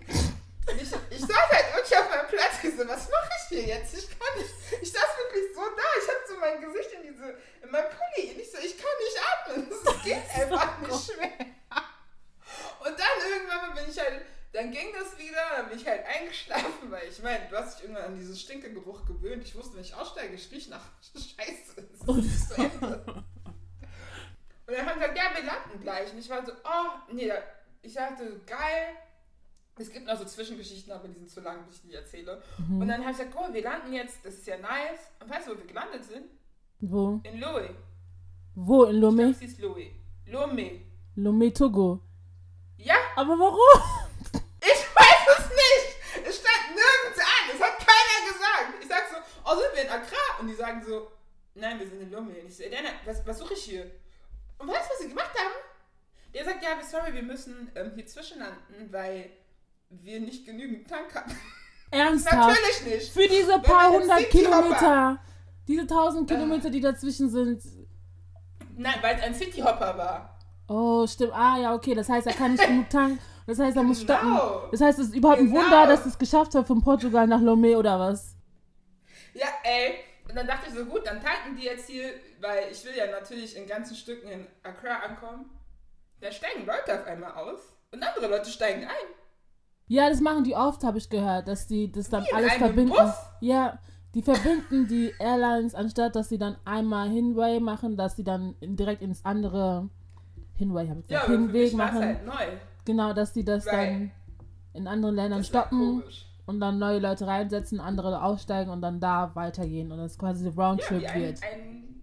Und ich, ich saß halt wirklich auf meinem Platz. Ich so, was mache ich hier jetzt? Ich kann nicht. Ich saß wirklich so da. Ich hatte so mein Gesicht in diese, in meinem Pulli. Und ich so, ich kann nicht atmen. *laughs* Das geht einfach nicht mehr. Und dann irgendwann bin ich halt, dann ging das wieder, dann bin ich halt eingeschlafen, weil ich meine, du hast dich irgendwann an diesen Stinkegeruch gewöhnt. Ich wusste, wenn ich aussteige, ich riech nach *laughs* Scheiße. Es ist zu *laughs* Ende. Und dann haben wir gesagt, ja, wir landen gleich. Und ich war so, oh, nee, ich sagte, geil. Es gibt noch so Zwischengeschichten, aber die sind zu lang, bis ich die erzähle. Und dann habe ich gesagt, oh, wir landen jetzt, das ist ja nice. Und weißt du, wo wir gelandet sind?
Wo?
In Lomé.
Wo? In
Ich
Lomé?
sie ist Lomé. Lomé.
Lomé, Togo.
Ja,
Aber warum?
Und die sagen so, nein, wir sind in Lomé. Und ich so, Dana, was, was suche ich hier? Und weißt du, was sie gemacht haben? Der sagt, ja, sorry, wir müssen ähm, hier zwischenlanden, weil wir nicht genügend Tank haben. *laughs*
Ernsthaft.
Natürlich nicht.
Für diese paar hundert Kilometer. Diese tausend
Äh.
Kilometer, die dazwischen sind.
Nein, weil es ein Cityhopper war.
Oh, stimmt. Ah, ja, okay. Das heißt, er kann nicht genug tanken. Das heißt, er muss stoppen.
Genau.
Das heißt, es ist überhaupt ein
Genau.
Wunder, dass es geschafft hat von Portugal nach Lomé oder was?
Ja, ey. Und dann dachte ich so, gut, dann tanken die jetzt hier, weil ich will ja natürlich in ganzen Stücken in Accra ankommen. Da steigen Leute auf einmal aus und andere Leute steigen ein.
Ja, das machen die oft, habe ich gehört, dass die das dann
Wie
alles verbinden.
Bus?
Ja, die verbinden die Airlines, anstatt dass sie dann einmal Hinway machen, dass sie dann direkt ins andere Hinway, habe ich
Ja,
gesagt,
für
Hinweg machen.
halt neu.
Genau, dass sie das
Weil-
dann in anderen Ländern
Das
stoppen
komisch.
Und dann neue Leute reinsetzen, andere aussteigen und dann da weitergehen und das quasi so
Ja,
Roundtrip
ein,
wird.
ein,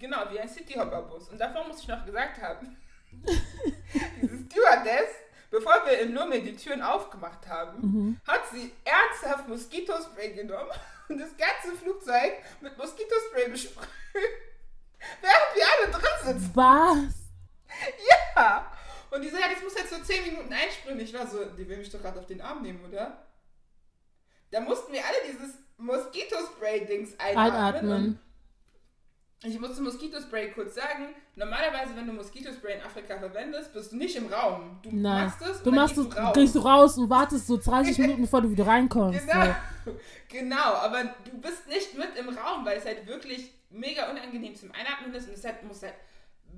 genau, wie ein Cityhopper-Bus. Und davor muss ich noch gesagt haben, *laughs* diese Stewardess, bevor wir in Lomé die Türen aufgemacht haben,
Mhm.
hat sie ernsthaft Moskitospray genommen und das ganze Flugzeug mit Moskitospray besprüht, *laughs* während wir alle drin sitzen.
Was?
Ja. Und die so, ja, das muss jetzt so 10 Minuten einsprühen. Ich war so, die will mich doch gerade auf den Arm nehmen, oder? Da mussten wir alle dieses Moskitospray-Dings einatmen.
Einatmen.
Ich musste Moskitospray kurz sagen. Normalerweise, wenn du Moskitospray in Afrika verwendest, bist du nicht im Raum. Du
Nein.
machst es
Du machst
gehst
es, gehst du raus und wartest so 30 *laughs* Minuten, bevor du wieder reinkommst.
Genau.
So.
genau, aber du bist nicht mit im Raum, weil es halt wirklich mega unangenehm zum Einatmen ist und es halt, muss halt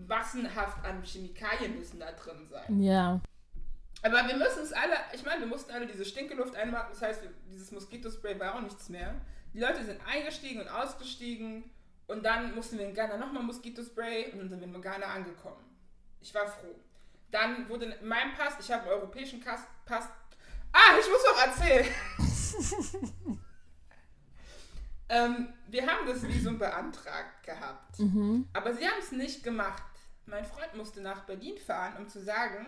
massenhaft an Chemikalien müssen da drin sein.
Ja.
Aber wir müssen es alle, ich meine, wir mussten alle diese Stinkeluft einmachen, das heißt, dieses Moskitospray war auch nichts mehr. Die Leute sind eingestiegen und ausgestiegen und dann mussten wir in Ghana nochmal Moskitospray und dann sind wir in Ghana angekommen. Ich war froh. Dann wurde in meinem Pass, ich habe einen europäischen Pass, Pass. Ah, ich muss noch erzählen. *laughs* ähm, wir haben das Visum beantragt gehabt.
Mhm.
Aber sie haben es nicht gemacht. Mein Freund musste nach Berlin fahren, um zu sagen,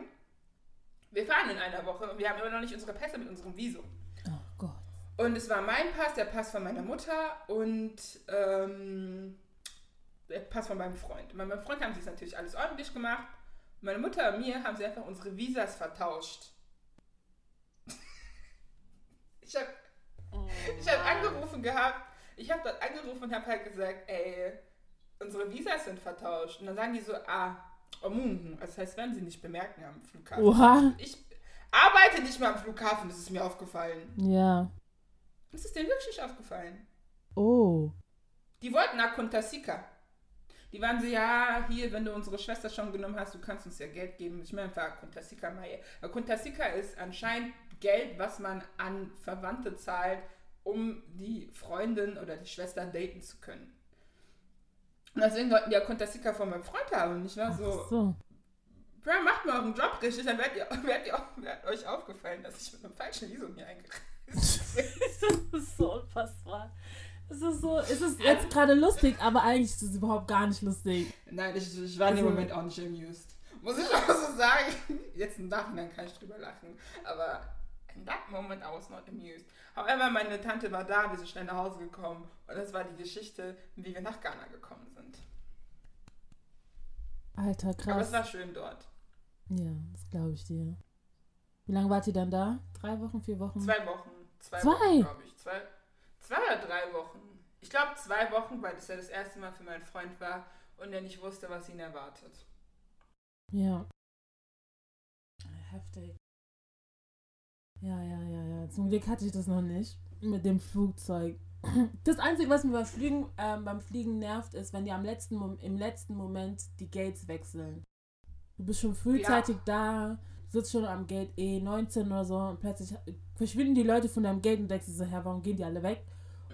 wir fahren in einer Woche und wir haben immer noch nicht unsere Pässe mit unserem Visum.
Oh Gott.
Und es war mein Pass, der Pass von meiner Mutter und ähm, der Pass von meinem Freund. Bei meinem Freund haben sie es natürlich alles ordentlich gemacht. Meine Mutter und mir haben sie einfach unsere Visas vertauscht. ich *laughs* habe ich hab angerufen gehabt, ich habe dort angerufen und habe halt gesagt, ey, unsere Visas sind vertauscht. Und dann sagen die so, ah, Also das heißt, werden sie nicht bemerken am Flughafen.
Oha.
Ich arbeite nicht mehr am Flughafen, das ist mir aufgefallen.
Ja.
Das ist denen wirklich nicht aufgefallen.
Oh.
Die wollten nach Kuntasika. Die waren so, ja, hier, wenn du unsere Schwester schon genommen hast, du kannst uns ja Geld geben. Ich meine, war Kuntasika Mai. Aber Kuntasika ist anscheinend Geld, was man an Verwandte zahlt, um die Freundin oder die Schwester daten zu können. Und deswegen wollten die ja Kuntasika von meinem Freund haben. Und ich war
Ach
so,
so.
Bro, macht mal euren Job richtig, dann werdet ihr, *laughs* werdet ihr, werdet euch aufgefallen, dass ich mit einem falschen Visum hier *laughs* eingereist bin.
Das ist so unfassbar. Es ist so, es ist jetzt gerade lustig, aber eigentlich ist es überhaupt gar nicht lustig.
Nein, ich, ich war in dem
Also-
Moment auch nicht amused. Muss ich auch so sagen. Jetzt im Nachhinein kann ich drüber lachen. Aber in that moment I was not amused. However, meine Tante war da, wir sind schnell nach Hause gekommen. Und das war die Geschichte, wie wir nach Ghana gekommen sind.
Alter,
Aber
krass.
es war schön dort.
Ja, das glaube ich dir. Wie lange wart ihr dann da? Drei Wochen, vier Wochen?
Zwei Wochen. Zwei,
Zwei?
Wochen, glaube ich. Zwei, zwei oder drei Wochen. Ich glaube zwei Wochen, weil das ja das erste Mal für meinen Freund war und er nicht wusste, was ihn erwartet.
Ja. Heftig. Ja, ja, ja, ja. Zum Glück hatte ich das noch nicht mit dem Flugzeug. *clears throat* Das Einzige, was mir beim Fliegen, ähm, beim Fliegen nervt, ist, wenn die am letzten Mom im letzten Moment die Gates wechseln. Du bist schon frühzeitig da, sitzt schon am Gate E19 oder so und plötzlich verschwinden die Leute von deinem Gate und denkst dir so, Herr, warum gehen die alle weg?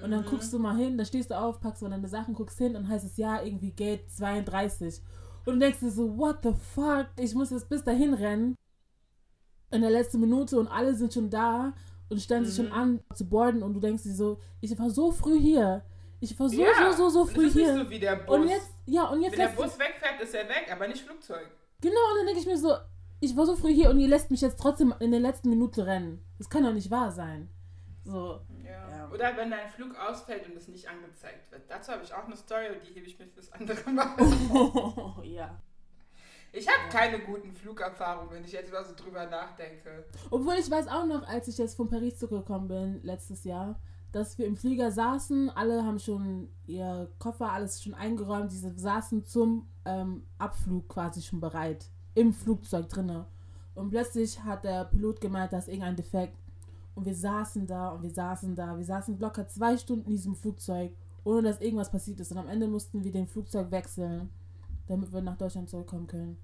Und dann
Mhm.
guckst du mal hin, dann stehst du auf, packst mal deine Sachen, guckst hin und heißt es ja irgendwie Gate 32. Und du denkst dir so, what the fuck? Ich muss jetzt bis dahin rennen. In der letzten Minute und alle sind schon da und stellen sich
Mhm.
schon an zu boarden und du denkst dir so, ich war so früh hier. Ich war so,
Ja,
so, so, so früh hier.
so wie der Bus.
und jetzt, ja, und jetzt
Wenn der Bus wegfährt, ist er weg, aber nicht Flugzeug.
Genau, und dann denke ich mir so, ich war so früh hier und ihr lässt mich jetzt trotzdem in der letzten Minute rennen. Das kann doch nicht wahr sein. So.
Ja.
Ja.
Oder wenn dein Flug ausfällt und es nicht angezeigt wird. Dazu habe ich auch eine Story und die hebe ich mir fürs andere *laughs* Mal.
ja.
Ich habe keine guten Flugerfahrungen, wenn ich jetzt mal so drüber nachdenke.
Obwohl ich weiß auch noch, als ich jetzt von Paris zurückgekommen bin, letztes Jahr, dass wir im Flieger saßen, alle haben schon ihr Koffer, alles schon eingeräumt, diese saßen zum ähm, Abflug quasi schon bereit, im Flugzeug drinne. Und plötzlich hat der Pilot gemeint, da ist irgendein Defekt. Und wir saßen da und wir saßen da. Wir saßen locker zwei Stunden in diesem Flugzeug, ohne dass irgendwas passiert ist. Und am Ende mussten wir den Flugzeug wechseln, damit wir nach Deutschland zurückkommen können.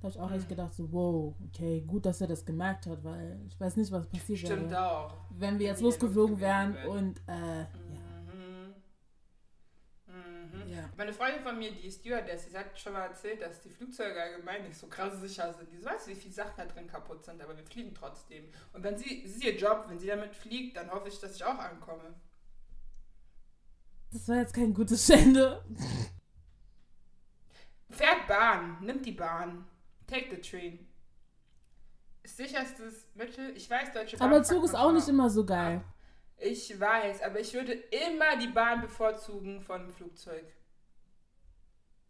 Da habe ich auch echt
Mhm.
gedacht, so, wow, okay, gut, dass er das gemerkt hat, weil ich weiß nicht, was passiert
Stimmt
wäre.
auch.
Wenn wir jetzt
Wenn
losgeflogen wären und, äh,
Mhm. Mhm.
ja.
Meine Freundin von mir, die ist Stewardess, die hat schon mal erzählt, dass die Flugzeuge allgemein nicht so krass sicher sind. Die weiß, wie viele Sachen da drin kaputt sind, aber wir fliegen trotzdem. Und wenn sie, sie ist ihr Job, wenn sie damit fliegt, dann hoffe ich, dass ich auch ankomme.
Das war jetzt kein gutes *laughs* Ende.
Fährt Bahn, nimmt die Bahn. Take the train. Ist sicherstes Mittel. Ich weiß, Deutsche Bahn.
Aber Zug ist auch nicht immer so geil.
Ich weiß, aber ich würde immer die Bahn bevorzugen von dem Flugzeug.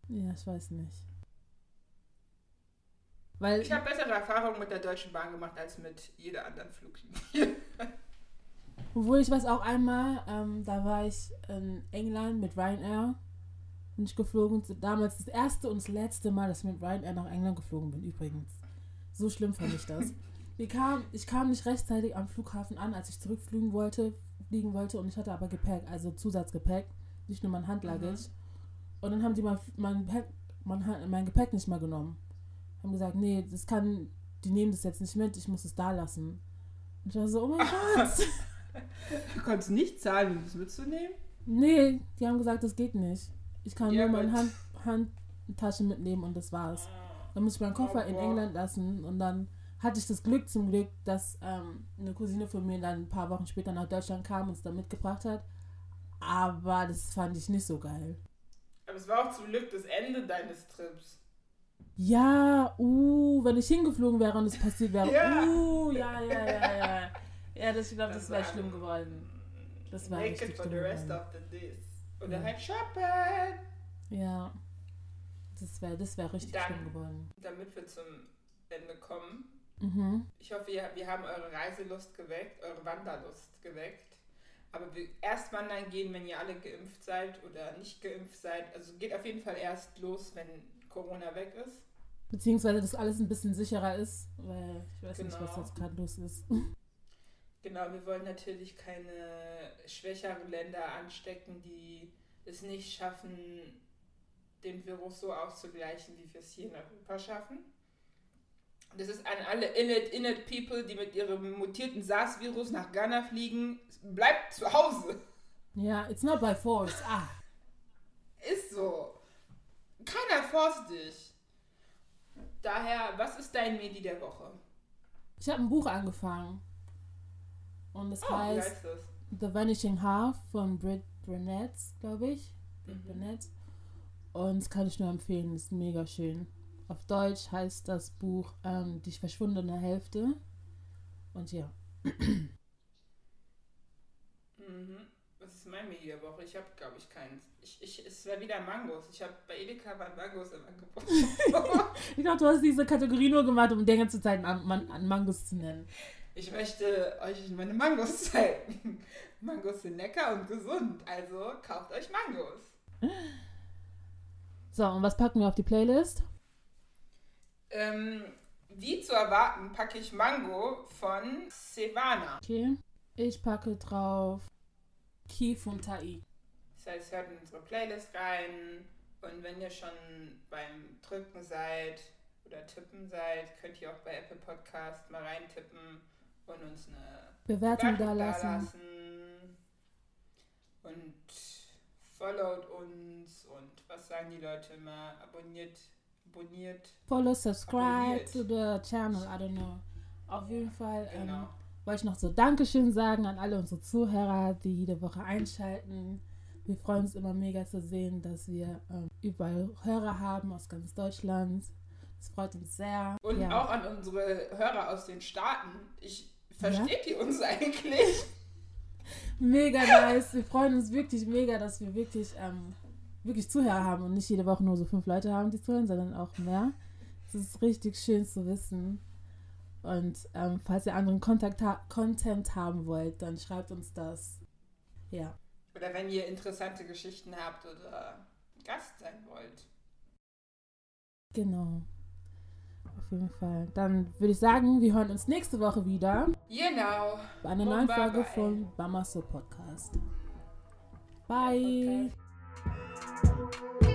Ja, ich weiß nicht. Weil,
Ich habe bessere Erfahrungen mit der Deutschen Bahn gemacht als mit jeder anderen Fluglinie.
obwohl ich weiß auch einmal, ähm, da war ich in England mit Ryanair. Bin ich geflogen. Damals das erste und das letzte Mal, dass ich mit Ryanair nach England geflogen bin, übrigens. So schlimm fand ich das. Wir kam, ich kam nicht rechtzeitig am Flughafen an, als ich zurückfliegen wollte, fliegen wollte und ich hatte aber Gepäck, also Zusatzgepäck, nicht nur mein Handluggage. Und dann haben die mein, mein, Gepäck, mein, mein Gepäck nicht mehr genommen. Haben gesagt, nee, das kann, die nehmen das jetzt nicht mit, ich muss es da lassen. Und ich war so, oh mein Gott. *laughs*
Du konntest nicht zahlen, um das mitzunehmen?
nee, die haben gesagt, das geht nicht. Ich kann
Ja,
nur meine. Hand, Handtasche mitnehmen und das war's. Dann muss ich meinen Koffer in
boah.
England lassen und dann hatte ich das Glück zum Glück, dass ähm, eine Cousine von mir dann ein paar Wochen später nach Deutschland kam und es dann mitgebracht hat. Aber das fand ich nicht so geil.
Aber es war auch zum Glück das Ende deines Trips.
Ja, uh, wenn ich hingeflogen wäre und es passiert wäre. *laughs*
Ja.
Uh, ja, ja, ja, ja. Ja, *laughs* das, ich glaube, das wäre
war-
schlimm geworden. Das war richtig
for the
schlimm
rest
geworden.
of the days. Oder halt shoppen.
Ja. Das wäre das wär richtig
Dann-
schlimm geworden.
Damit wir zum Ende kommen.
Mhm.
Ich hoffe, ihr, wir haben eure Reiselust geweckt, eure Wanderlust geweckt. Aber wir erst wandern gehen, wenn ihr alle geimpft seid oder nicht geimpft seid. Also geht auf jeden Fall erst los, wenn Corona weg ist.
Beziehungsweise, dass alles ein bisschen sicherer ist, weil ich weiß nicht, was
Genau.
jetzt gerade los ist.
Genau, wir wollen natürlich keine schwächeren Länder anstecken, die es nicht schaffen, den Virus so auszugleichen, wie wir es hier in Europa schaffen. Das ist an alle Init, Init People, die mit ihrem mutierten SARS-Virus nach Ghana fliegen. Bleibt zu Hause.
Ja, it's not by force. Ah.
Ist so. Keiner forst dich. Daher, was ist dein Medi der Woche?
Ich habe ein Buch angefangen. Und es
Oh,
heißt
heißt das?
The Vanishing Half von Britt Burnett, glaube ich. Britt
Mhm.
Burnett. Und das kann ich nur empfehlen, ist mega schön. Auf Deutsch heißt das Buch ähm, Die verschwundene Hälfte. Und ja.
Mhm. Was ist mein Medi der Woche? Ich habe, glaube ich, keins. Ich, ich, es wäre wieder Mangos. Ich habe bei Edeka waren Mangos im Angebot. *laughs*
Ich glaube, du hast diese Kategorie nur gemacht, um die ganze Zeit an, an Mangos zu nennen.
Ich möchte euch meine Mangos *laughs* zeigen. Mangos sind lecker und gesund, also kauft euch Mangos.
So, und was packen wir auf die Playlist?
Ähm, wie zu erwarten, packe ich Mango von Sevana.
Okay. Ich packe drauf Kiew und Tai.
Das heißt, hört in unsere Playlist rein. Und wenn ihr schon beim Drücken seid oder Tippen seid, könnt ihr auch bei Apple Podcast mal reintippen und uns eine
Bewertung
Bewertung
da lassen.
dalassen. Und followt uns und was sagen die Leute immer? Abonniert, abonniert.
Follow, subscribe
Abonniert.
to the channel, I don't know. Auf jeden Fall ähm,
Genau.
wollte ich noch so Dankeschön sagen an alle unsere Zuhörer, die jede Woche einschalten. Wir freuen uns immer mega zu sehen, dass wir ähm, überall Hörer haben aus ganz Deutschland. Das freut uns sehr.
Und
ja.
auch an unsere Hörer aus den Staaten. Ich versteht ihr uns eigentlich?
Mega nice. Wir freuen uns wirklich mega, dass wir wirklich, ähm, wirklich Zuhörer haben und nicht jede Woche nur so fünf Leute haben, die zuhören, sondern auch mehr. Das ist richtig schön zu wissen. Und ähm, falls ihr anderen Kontakt ha Content haben wollt, dann schreibt uns das. Ja.
Oder wenn ihr interessante Geschichten habt oder Gast sein wollt.
Genau. Auf jeden Fall. Dann würde ich sagen, wir hören uns nächste Woche wieder
Genau.
bei einer neuen Folge
bye.
vom Bamaso Podcast. Bye.
Okay.